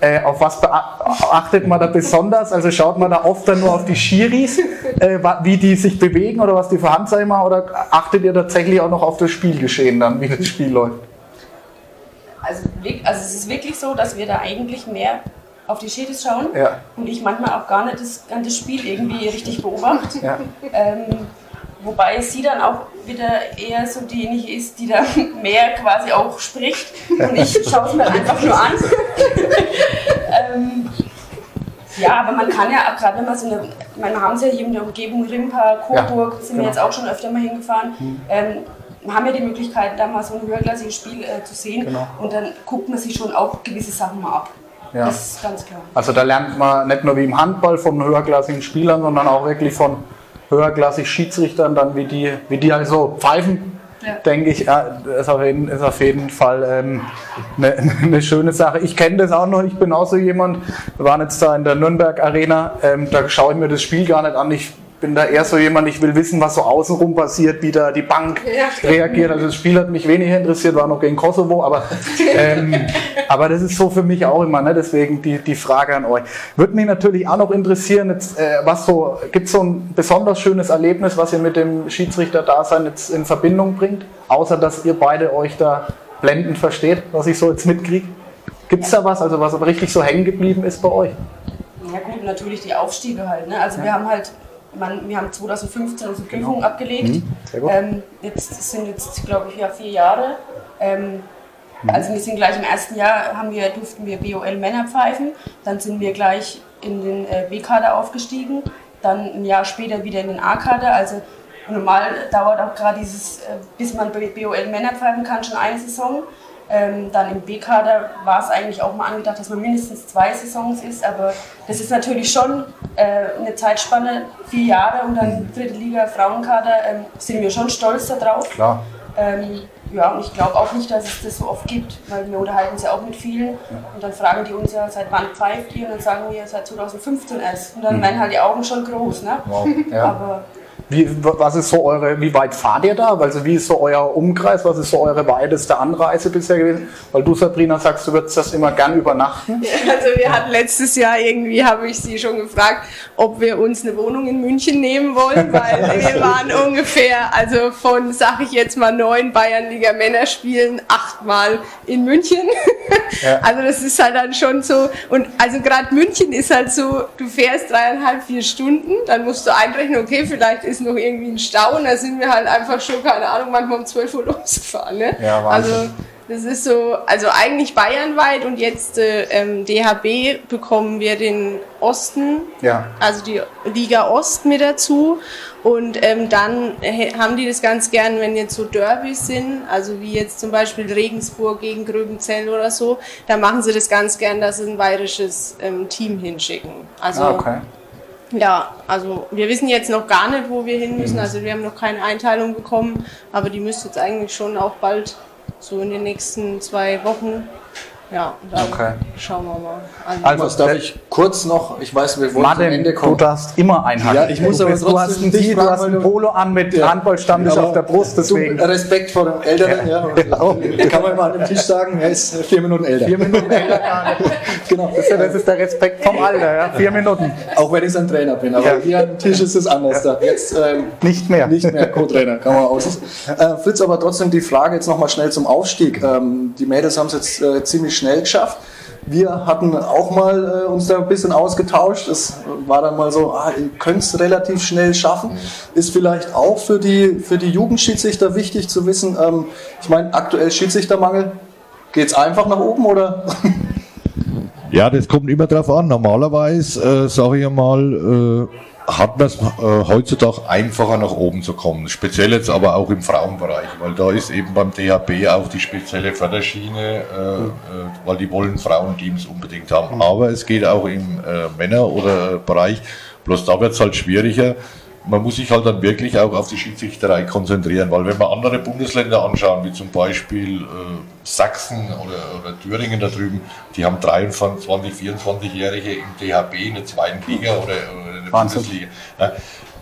Äh, auf was beachtet man da besonders? Also schaut man da oft dann nur auf die Schiris, äh, wie die sich bewegen oder was die für Handzeichen oder achtet ihr tatsächlich auch noch auf das Spielgeschehen dann, wie das Spiel läuft? Also, also es ist wirklich so, dass wir da eigentlich mehr auf die Schiris schauen Ja. und ich manchmal auch gar nicht das, das Spiel irgendwie richtig beobachte. Ja. Ähm, wobei sie dann auch wieder eher so diejenige ist, die da *laughs* mehr quasi auch spricht und ich schaue es mir einfach nur an. *laughs* ähm, ja, aber man kann ja auch gerade, wenn man so eine, wir haben es ja hier in der Umgebung, Rimpa, Coburg, sind wir genau. jetzt auch schon öfter mal hingefahren. Ähm, wir haben ja die Möglichkeit, da mal so ein höherklassiges Spiel äh, zu sehen Genau. und dann guckt man sich schon auch gewisse Sachen mal ab. Ja. Das ist ganz klar. Also da lernt man nicht nur wie im Handball von höherklassigen Spielern, sondern auch wirklich von höherklassigen Schiedsrichtern, dann wie die, wie die also pfeifen, Ja. denke ich, ist, auf jeden, ist auf jeden Fall ähm, eine, eine *laughs* schöne Sache. Ich kenne das auch noch, ich bin auch so jemand, wir waren jetzt da in der Nürnberg Arena, ähm, da schaue ich mir das Spiel gar nicht an. Ich bin da eher so jemand, ich will wissen, was so außenrum passiert, wie da die Bank reagiert. Also das Spiel hat mich weniger interessiert, war noch gegen Kosovo, aber, *laughs* ähm, aber das ist so für mich auch immer, ne? deswegen die, die Frage an euch. Würde mich natürlich auch noch interessieren, jetzt, äh, was so, gibt es so ein besonders schönes Erlebnis, was ihr mit dem Schiedsrichter-Dasein jetzt in Verbindung bringt, außer dass ihr beide euch da blendend versteht, was ich so jetzt mitkriege? Gibt es da was, also was richtig so hängen geblieben ist bei euch? Ja gut, natürlich die Aufstiege halt. Ne? Also wir haben halt, man, wir haben 2015 unsere Prüfung abgelegt. Mhm. Ähm, jetzt sind jetzt, glaube ich, ja vier Jahre. Ähm, Mhm. also wir sind gleich im ersten Jahr, haben wir, durften wir BOL Männer pfeifen. Dann sind wir gleich in den äh, B-Kader aufgestiegen. Dann ein Jahr später wieder in den A-Kader. Also normal dauert auch gerade dieses, äh, bis man BOL Männer pfeifen kann, schon eine Saison. Ähm, dann im B-Kader war es eigentlich auch mal angedacht, dass man mindestens zwei Saisons ist, aber das ist natürlich schon äh, eine Zeitspanne, vier Jahre und dann dritte Liga Frauenkader, ähm, sind wir schon stolz darauf. Klar. Ähm, ja, und ich glaube auch nicht, dass es das so oft gibt, weil wir unterhalten uns ja auch mit vielen und dann fragen die uns ja, seit wann pfeift ihr? Und dann sagen wir, seit 2015 erst. Und dann werden halt die Augen schon groß, ne? Wow. Ja. Aber Wie, was ist so eure, wie weit fahrt ihr da? Also wie ist so euer Umkreis? Was ist so eure weiteste Anreise bisher gewesen? Weil du, Sabrina, sagst, du würdest das immer gern übernachten. Also wir hatten letztes Jahr irgendwie, habe ich sie schon gefragt, ob wir uns eine Wohnung in München nehmen wollen, weil *laughs* wir waren ungefähr, also von, sag ich jetzt mal, neun Bayernliga Männerspielen, achtmal in München. Ja. *laughs* Also das ist halt dann schon so, und also gerade München ist halt so, du fährst dreieinhalb, vier Stunden, dann musst du einrechnen, okay, vielleicht ist noch irgendwie ein Stau und da sind wir halt einfach schon, keine Ahnung, manchmal um 12 Uhr *laughs* losgefahren. Ne? Ja, Wahnsinn. also das ist so, also eigentlich bayernweit und jetzt äh, ähm, DHB bekommen wir den Osten, Ja. also die Liga Ost mit dazu. Und ähm, dann äh, haben die das ganz gern, wenn jetzt so Derbys sind, also wie jetzt zum Beispiel Regensburg gegen Gröbenzell oder so, da machen sie das ganz gern, dass sie ein bayerisches ähm, Team hinschicken. Also Ah, okay. Ja, also wir wissen jetzt noch gar nicht, wo wir hin müssen. Also wir haben noch keine Einteilung bekommen, aber die müsste jetzt eigentlich schon auch bald so in den nächsten zwei Wochen. Ja, dann Okay. schauen wir mal. Also, Also, Was darf ich kurz noch, ich weiß, wir wollen zum Martin, Ende du kommen. darfst immer einhaken. Ja, ich muss du aber bist, du hast trotzdem ein, dich T- du hast ein du- Polo an mit Ja. Handballstammtisch Aber auf der Brust, deswegen. Respekt vor dem Älteren, ja. *laughs* Genau. Kann man mal an dem Tisch sagen, er ist vier Minuten älter. Vier Minuten älter gar *laughs* nicht. Genau. Das ist, ja- das ist der Respekt vom Alter, ja. Vier Minuten. Auch wenn ich sein Trainer bin. Aber Ja. hier an dem Tisch ist es anders. Da. Jetzt ähm, Nicht mehr. nicht mehr Co-Trainer, kann man aus. Äh, Fritz, aber trotzdem die Frage jetzt nochmal schnell zum Aufstieg. Ähm, die Mädels haben es jetzt äh, ziemlich schnell geschafft. Wir hatten auch mal äh, uns da ein bisschen ausgetauscht. Es war dann mal so, ah, ihr könnt es relativ schnell schaffen. Ist vielleicht auch für die, für die Jugendschiedsrichter wichtig zu wissen, ähm, ich meine, aktuell Schiedsrichtermangel, geht es einfach nach oben oder? *laughs* Ja, das kommt immer drauf an. Normalerweise, äh, sage ich mal, äh, hat man es äh, heutzutage einfacher nach oben zu kommen. Speziell jetzt aber auch im Frauenbereich, weil da ist eben beim DHB auch die spezielle Förderschiene, äh, äh, weil die wollen Frauenteams unbedingt haben. Aber es geht auch im äh, Männer- oder Bereich. Bloß da wird es halt schwieriger, man muss sich halt dann wirklich auch auf die Schiedsrichterei konzentrieren, weil wenn wir andere Bundesländer anschauen, wie zum Beispiel äh, Sachsen oder, oder Thüringen da drüben, die haben 23, 24-Jährige im DHB in der zweiten Liga oder, oder Wahnsinn. Bundesliga.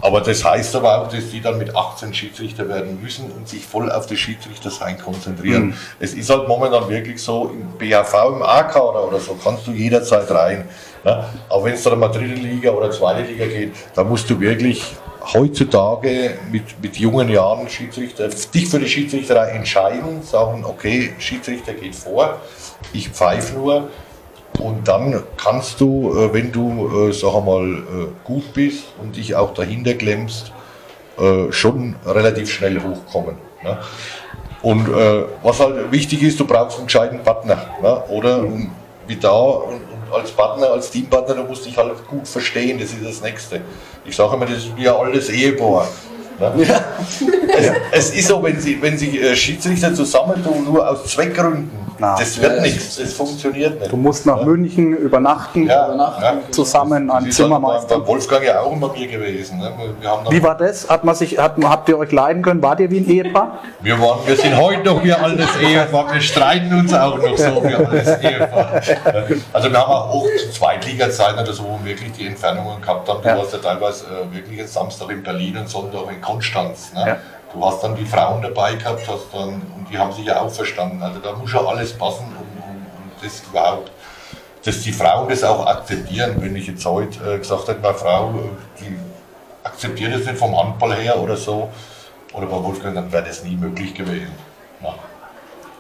Aber das heißt aber auch, dass die dann mit 18 Schiedsrichter werden müssen und sich voll auf das Schiedsrichtersein konzentrieren. Mhm. Es ist halt momentan wirklich so, im BHV, im A-Kader oder so, kannst du jederzeit rein. Ne? Aber wenn es dann mal dritte Liga oder zweite Liga geht, dann musst du wirklich heutzutage mit, mit jungen Jahren Schiedsrichter, dich für die Schiedsrichterei entscheiden, sagen, okay, Schiedsrichter geht vor, ich pfeife nur. Und dann kannst du, äh, wenn du, äh, sag mal, äh, gut bist und dich auch dahinter klemmst, äh, schon relativ schnell hochkommen. Ne? Und was halt wichtig ist, du brauchst einen gescheiten Partner. Ne? Oder und wie da und, und als Partner, als Teampartner, du musst dich halt gut verstehen, das ist das Nächste. Ich sage immer, das ist wie ein altes Ehepaar. Ne? Es, es ist so, wenn sie, wenn sie Schiedsrichter zusammentun, nur aus Zweckgründen, Na. das wird Ja, das nichts, das funktioniert nicht. Du musst nach Ja. München übernachten, Ja, ja. zusammen an Zimmermeister. beim Wolfgang ja auch immer mir gewesen. Ne? Wir, haben dann, Wie war das? Hat man sich, hat, habt ihr euch leiden können? Wart ihr wie ein Ehepaar? wir, waren, wir sind heute noch wie altes Ehepaar, wir streiten uns auch noch so wie altes Ehepaar. Also wir haben auch oft zu Zweitliga-Zeiten oder so, wo wir wirklich die Entfernungen gehabt haben. Du Ja. warst ja teilweise äh, wirklich einen Samstag in Berlin und Sonntag in Konstanz. Ne? Ja. Du hast dann die Frauen dabei gehabt, hast dann, und die haben sich ja auch verstanden. Also da muss schon alles passen, um, um, um das überhaupt dass die Frauen das auch akzeptieren. Wenn ich jetzt heute äh, gesagt hätte, meine Frau, äh, die akzeptiert das nicht vom Handball her oder so, oder bei Wolfgang, dann wäre das nie möglich gewesen. Ja.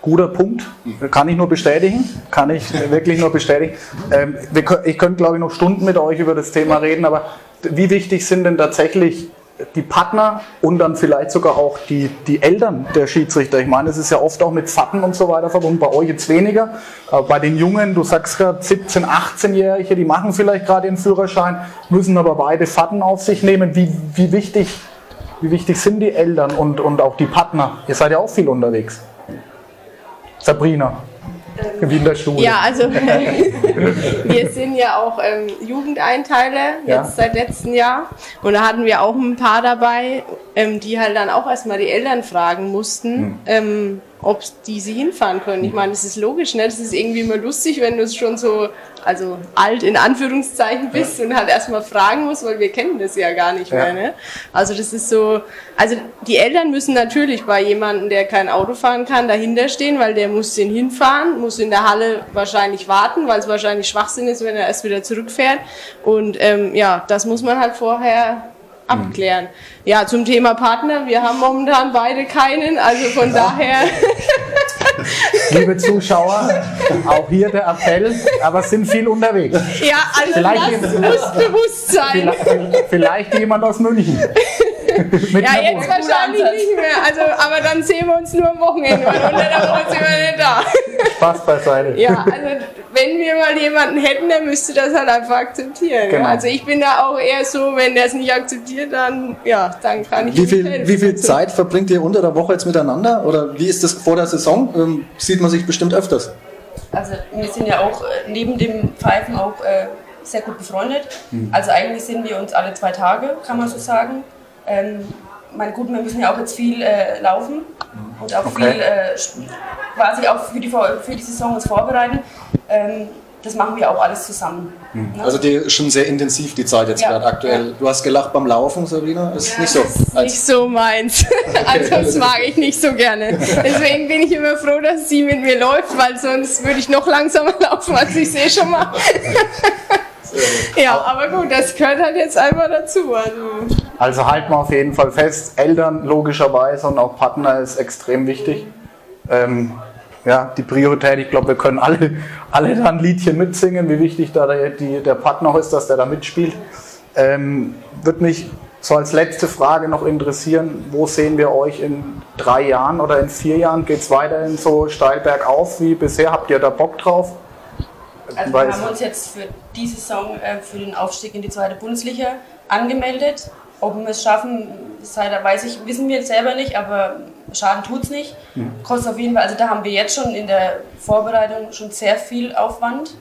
Guter Punkt, kann ich nur bestätigen, kann ich wirklich nur bestätigen. Ähm, wir, ich könnte, glaube ich, noch Stunden mit euch über das Thema reden, aber wie wichtig sind denn tatsächlich die Partner und dann vielleicht sogar auch die, die Eltern der Schiedsrichter? Ich meine, es ist ja oft auch mit Fatten und so weiter verbunden, bei euch jetzt weniger, aber bei den Jungen, du sagst gerade 17-, 18-Jährige, die machen vielleicht gerade ihren Führerschein, müssen aber beide Fatten auf sich nehmen. Wie, wie, wichtig, wie wichtig sind die Eltern und, und auch die Partner? Ihr seid ja auch viel unterwegs. Sabrina, wie in der Schule. Ja, also *laughs* *laughs* wir sind ja auch ähm, Jugendeinteile jetzt Ja. seit letztem Jahr und da hatten wir auch ein paar dabei, ähm, die halt dann auch erstmal die Eltern fragen mussten, Hm. Ob die sie hinfahren können. Ich meine, das ist logisch, ne? Das ist irgendwie immer lustig, wenn du schon so also alt in Anführungszeichen bist und halt erstmal fragen musst, weil wir kennen das ja gar nicht Ja. mehr. Ne? Also das ist so, also die Eltern müssen natürlich bei jemandem, der kein Auto fahren kann, dahinter stehen, weil der muss den hinfahren, muss in der Halle wahrscheinlich warten, weil es wahrscheinlich Schwachsinn ist, wenn er erst wieder zurückfährt. Und ähm, ja, das muss man halt vorher abklären. Ja, zum Thema Partner, wir haben momentan beide keinen, also von daher, *laughs* Liebe Zuschauer, auch hier der Appell, aber es sind viel unterwegs. ja, also Vielleicht- das muss bewusst sein. Vielleicht, vielleicht jemand aus München. *laughs* Mit Ja, jetzt wahrscheinlich nicht mehr. Also, aber dann sehen wir uns nur am Wochenende, weil unter der Woche sind wir nicht da. *laughs* Spaß beiseite. Ja, also wenn wir mal jemanden hätten, der müsste das halt einfach akzeptieren. Genau. Ja. Also ich bin da auch eher so, wenn der es nicht akzeptiert, dann ja, dann kann ich Wie viel, helfen. wie viel Zeit verbringt ihr unter der Woche jetzt miteinander? Oder wie ist das vor der Saison? Ähm, sieht man sich bestimmt öfters. Also wir sind ja auch äh, neben dem Pfeifen auch äh, sehr gut befreundet. Also eigentlich sehen wir uns alle zwei Tage, kann man so sagen. Ähm, mein gut, wir müssen ja auch jetzt viel äh, laufen und auch Okay. viel äh, quasi auch für die, für die Saison uns vorbereiten. Ähm, das machen wir auch alles zusammen. Ne? Also die ist schon sehr intensiv die Zeit jetzt Ja. gerade aktuell. Du hast gelacht beim Laufen, Sabrina. Ist nicht so. Das ist Als, nicht so meins. *laughs* Also das *laughs* mag ich nicht so gerne. Deswegen bin ich immer froh, dass sie mit mir läuft, weil sonst würde ich noch langsamer *laughs* laufen, als ich sehe schon mal. Ja, aber gut, das gehört halt jetzt einfach dazu. Also. Also halten wir auf jeden Fall fest, Eltern logischerweise und auch Partner ist extrem wichtig. Ähm, ja, die Priorität, ich glaube, wir können alle, *laughs* alle da ein Liedchen mitsingen, wie wichtig da der, die, der Partner ist, dass der da mitspielt. Ähm, Würde mich so als letzte Frage noch interessieren, wo sehen wir euch in drei Jahren oder in vier Jahren? Geht es weiterhin so steil bergauf wie bisher? Habt ihr da Bock drauf? Also wir haben uns jetzt für die Saison äh, für den Aufstieg in die zweite Bundesliga angemeldet. Ob wir es schaffen, sei, da weiß ich, wissen wir jetzt selber nicht, aber Schaden tut es nicht. Kostet auf jeden Fall, also da haben wir jetzt schon in der Vorbereitung schon sehr viel Aufwand.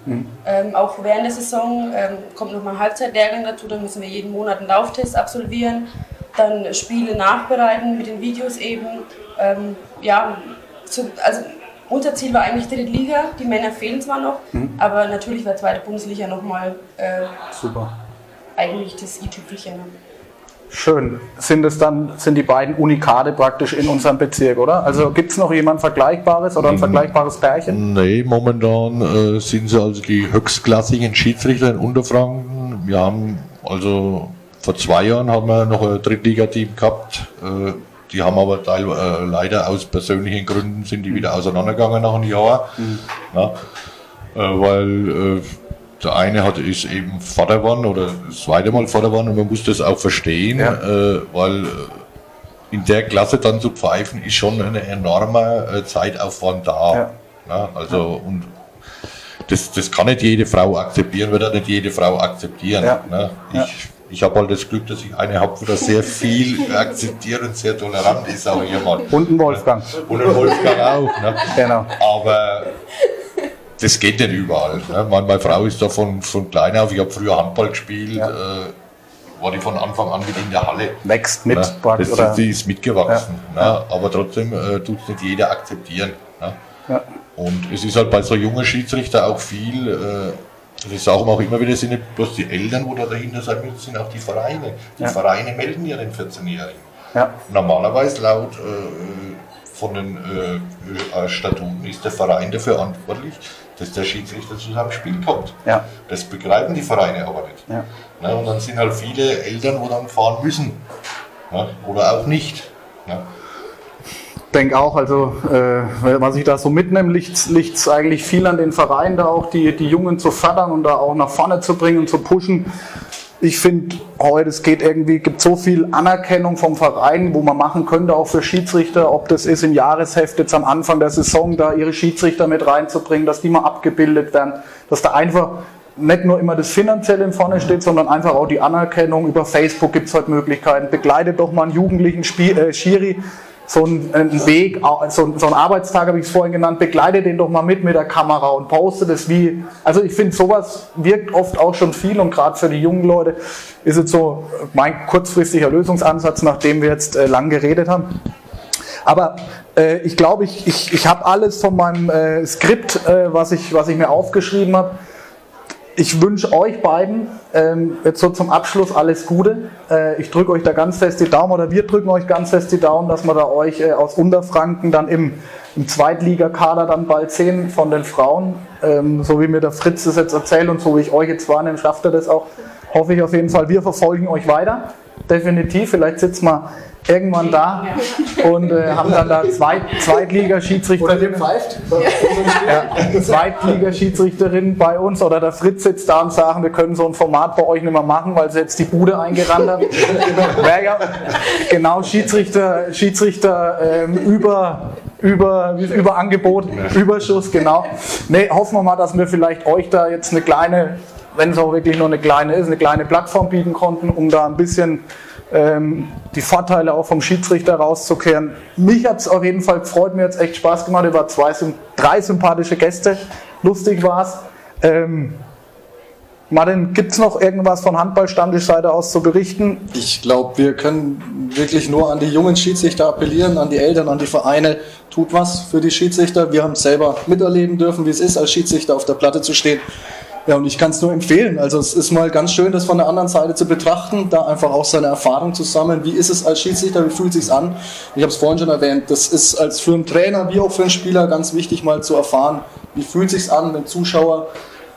Ähm, auch während der Saison ähm, kommt nochmal ein Halbzeitlehrgang dazu, da müssen wir jeden Monat einen Lauftest absolvieren. dann Spiele nachbereiten mit den Videos eben. Ähm, ja, zu, also unser Ziel war eigentlich dritte Liga. Die Männer fehlen zwar noch, mhm. aber natürlich war zweite Bundesliga nochmal äh, Super. eigentlich das i-Tüpfelchen. Schön. Sind es dann, sind die beiden Unikate praktisch in unserem Bezirk, oder? Also gibt es noch jemand Vergleichbares oder ein mhm. vergleichbares Pärchen? Nee, momentan äh, sind sie also die höchstklassigen Schiedsrichter in Unterfranken. Wir haben also vor zwei Jahren haben wir noch ein Drittligateam gehabt. Äh, die haben aber teil, äh, leider aus persönlichen Gründen sind die wieder auseinandergegangen nach einem Jahr. Mhm. Ja, äh, weil äh, der eine hat, ist eben Vater geworden oder das zweite Mal Vater geworden und man muss das auch verstehen, ja. äh, weil äh, in der Klasse dann zu pfeifen ist schon ein enormer äh, Zeitaufwand da. Ja. Ja, also und das, das kann nicht jede Frau akzeptieren, wird auch nicht jede Frau akzeptieren. Ne? Ich, ich habe halt das Glück, dass ich eine habe, wo sehr viel *laughs* akzeptiert und sehr tolerant ist, ich mal. Und ein Wolfgang. Und ein Wolfgang auch. Ne? Genau. Aber das geht nicht überall. Ne? Meine, meine, Frau ist da von, von klein auf, ich habe früher Handball gespielt, ja. äh, war die von Anfang an mit in der Halle. Wächst mit, ne? das, oder? Die ist mitgewachsen. Ja. Ne? Aber trotzdem äh, tut es nicht jeder akzeptieren. Ne? Ja. Und es ist halt bei so jungen Schiedsrichter auch viel, äh, das sagen auch immer wieder, sind nicht bloß die Eltern, wo da dahinter sein müssen, sind auch die Vereine. Die Vereine melden ja den 14-Jährigen. Normalerweise laut äh, von den äh, Statuten ist der Verein dafür verantwortlich, dass der Schiedsrichter zu seinem Spiel kommt. Ja. Das begreifen die Vereine aber nicht. Ja. Na, und dann sind halt viele Eltern, wo dann fahren müssen. Na, oder auch nicht. Na. Ich denke auch, also äh, was ich da so mitnehme, liegt es eigentlich viel an den Vereinen, da auch die, die Jungen zu fördern und da auch nach vorne zu bringen, zu pushen ich finde heute, es geht irgendwie, gibt so viel Anerkennung vom Verein, wo man machen könnte, auch für Schiedsrichter, ob das ist im Jahresheft jetzt am Anfang der Saison, da ihre Schiedsrichter mit reinzubringen, dass die mal abgebildet werden, dass da einfach nicht nur immer das Finanzielle im Vorne steht, sondern einfach auch die Anerkennung. Über Facebook gibt es heute Möglichkeiten. Begleitet doch mal einen jugendlichen Spiel, äh, Schiri, so einen Weg, so, einen Arbeitstag habe ich es vorhin genannt, begleite den doch mal mit mit der Kamera und poste das wie. Also ich finde, sowas wirkt oft auch schon viel und gerade für die jungen Leute ist es so mein kurzfristiger Lösungsansatz, nachdem wir jetzt äh, lang geredet haben. Aber äh, ich glaube, ich, ich, ich habe alles von meinem äh, Skript, äh, was, ich, was ich mir aufgeschrieben habe ich wünsche euch beiden ähm, jetzt so zum Abschluss alles Gute. Äh, ich drücke euch da ganz fest die Daumen oder wir drücken euch ganz fest die Daumen, dass wir da euch äh, aus Unterfranken dann im, im Zweitligakader dann bald sehen von den Frauen. Ähm, so wie mir der Fritz das jetzt erzählt und so wie ich euch jetzt wahrnehme, schafft er das auch. Hoffe ich auf jeden Fall. Wir verfolgen euch weiter. Definitiv. Vielleicht sitzt mal irgendwann da und äh, haben dann da Zweit Zweitliga-Schiedsrichterin. Ja, Zweitliga-Schiedsrichterin bei uns oder der Fritz sitzt da und sagt, wir können so ein Format bei euch nicht mehr machen, weil sie jetzt die Bude eingerannt haben. *laughs* Wäre ja genau Schiedsrichter, Schiedsrichter ähm, über über, über Angebot, Überschuss, genau. Nee, hoffen wir mal, dass wir vielleicht euch da jetzt eine kleine, wenn es auch wirklich nur eine kleine ist, eine kleine Plattform bieten konnten, um da ein bisschen ähm, die Vorteile auch vom Schiedsrichter rauszukehren. Mich hat es auf jeden Fall gefreut, mir hat es echt Spaß gemacht. Über zwei, drei sympathische Gäste. Lustig war es. Ähm, Martin, gibt es noch irgendwas von Handballstammtischseite aus zu berichten? Ich glaube, wir können wirklich nur an die jungen Schiedsrichter appellieren, an die Eltern, an die Vereine. Tut was für die Schiedsrichter. Wir haben selber miterleben dürfen, wie es ist, als Schiedsrichter auf der Platte zu stehen. Ja, und ich kann es nur empfehlen. Also es ist mal ganz schön, das von der anderen Seite zu betrachten, da einfach auch seine Erfahrung zu sammeln. Wie ist es als Schiedsrichter, wie fühlt es sich an? Ich habe es vorhin schon erwähnt, das ist als für einen Trainer wie auch für einen Spieler ganz wichtig mal zu erfahren, wie fühlt es sich an, wenn Zuschauer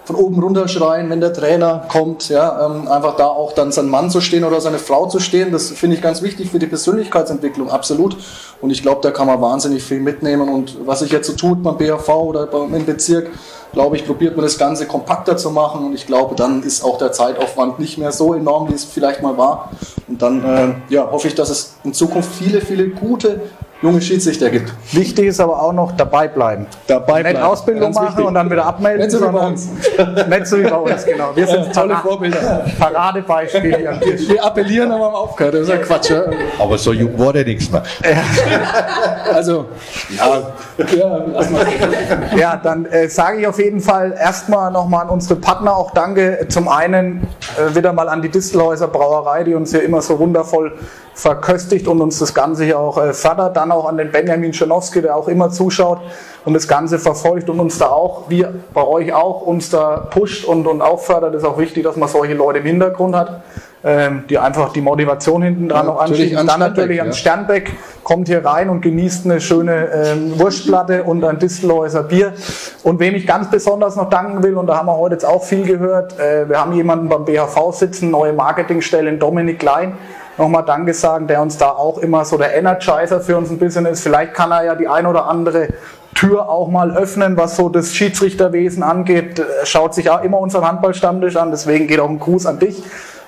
von oben runter schreien, wenn der Trainer kommt, ja, ähm, einfach da auch dann sein Mann zu stehen oder seine Frau zu stehen, das finde ich ganz wichtig für die Persönlichkeitsentwicklung, absolut. Und ich glaube, da kann man wahnsinnig viel mitnehmen. Und was sich jetzt so tut beim BHV oder beim Bezirk, glaube ich, probiert man das Ganze kompakter zu machen und ich glaube, dann ist auch der Zeitaufwand nicht mehr so enorm, wie es vielleicht mal war. Und dann äh, ja, hoffe ich, dass es in Zukunft viele, viele gute junge Schiedsrichter gibt. Wichtig ist aber auch noch dabei bleiben. Dabei Nicht bleiben. Ausbildung Ganz machen wichtig. und dann wieder abmelden. Nicht so wie bei uns. *laughs* Nicht so wie bei uns, genau. Wir sind Tolle Para- Vorbilder. Paradebeispiele hier am Tisch. Wir appellieren, aber haben aufgehört. Das ist ja Quatsch. Ja? Aber so jung war der nichts mehr. Also, ja, ja. Ja, dann äh, sage ich auf jeden Fall erstmal nochmal an unsere Partner auch Danke. Zum einen äh, wieder mal an die Distelhäuser Brauerei, die uns hier immer so wundervoll verköstigt und uns das Ganze hier auch äh, fördert. Dann auch an den Benjamin Schanowski, der auch immer zuschaut und das Ganze verfolgt und uns da auch, wie bei euch auch, uns da pusht und, und auch fördert. Ist auch wichtig, dass man solche Leute im Hintergrund hat, ähm, die einfach die Motivation hinten dran Ja, noch anschieben. an Dann Sternbeck, natürlich an ja. Sternbeck, kommt hier rein und genießt eine schöne ähm, Wurstplatte und ein Distelhäuser Bier. Und wem ich ganz besonders noch danken will, und da haben wir heute jetzt auch viel gehört, äh, wir haben jemanden beim BHV sitzen, neue Marketingstelle, Dominik Klein, nochmal Danke sagen, der uns da auch immer so der Energizer für uns ein bisschen ist. Vielleicht kann er ja die ein oder andere Tür auch mal öffnen, was so das Schiedsrichterwesen angeht. Er schaut sich auch immer unseren Handballstammtisch an, deswegen geht auch ein Gruß an dich.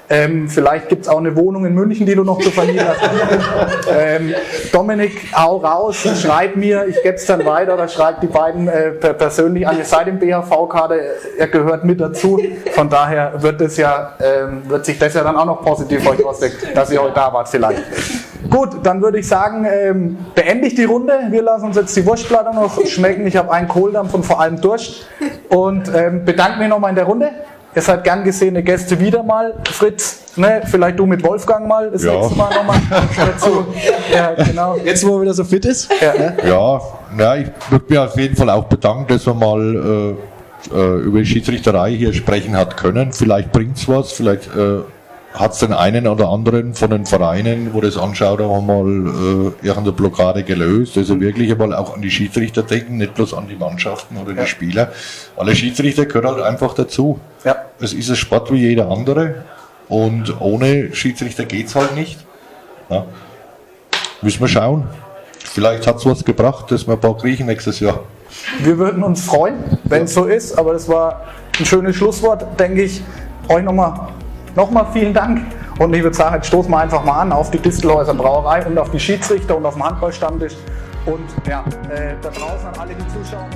Ähm, vielleicht gibt es auch eine Wohnung in München, die du noch zu vermieten hast. *laughs* ähm, Dominik, hau raus, schreib mir, ich gebe es dann weiter oder schreib die beiden äh, per- persönlich an. Ihr seid im BHV-Kader, er gehört mit dazu. Von daher wird es ja, ähm, wird sich das ja dann auch noch positiv euch auswirken, dass ihr heute da wart vielleicht. Gut, dann würde ich sagen, ähm, beende ich die Runde. Wir lassen uns jetzt die Wurstplatte noch schmecken. Ich habe einen Kohldampf und vor allem Durst. Und ähm, bedanke mich nochmal in der Runde. Ihr seid gern gesehene Gäste wieder mal. Fritz, ne, vielleicht du mit Wolfgang mal das Ja. nächste Mal nochmal dazu. Ja, genau. Jetzt, wo er wieder so fit ist. Ja, ne? Ja, ja ich würde mich auf jeden Fall auch bedanken, dass wir mal äh, äh, über die Schiedsrichterei hier sprechen hat können. Vielleicht bringt's was, vielleicht äh, hat's den einen oder anderen von den Vereinen, wo das anschaut, auch mal äh, irgendeine Blockade gelöst. Also wirklich einmal auch an die Schiedsrichter denken, nicht bloß an die Mannschaften oder die Spieler. Der Schiedsrichter gehört halt einfach dazu. Ja. Es ist ein Sport wie jeder andere und ohne Schiedsrichter geht's halt nicht. Ja. Müssen wir schauen. Vielleicht hat's was gebracht, dass wir ein paar Griechen nächstes Jahr. Wir würden uns freuen, wenn es so ist, aber das war ein schönes Schlusswort, denke ich. Euch nochmal noch mal vielen Dank. Und ich würde sagen, jetzt stoßen wir einfach mal an auf die Distelhäuser Brauerei und auf die Schiedsrichter und auf den Handballstammtisch. Und ja, äh, da draußen an alle, die zuschauen.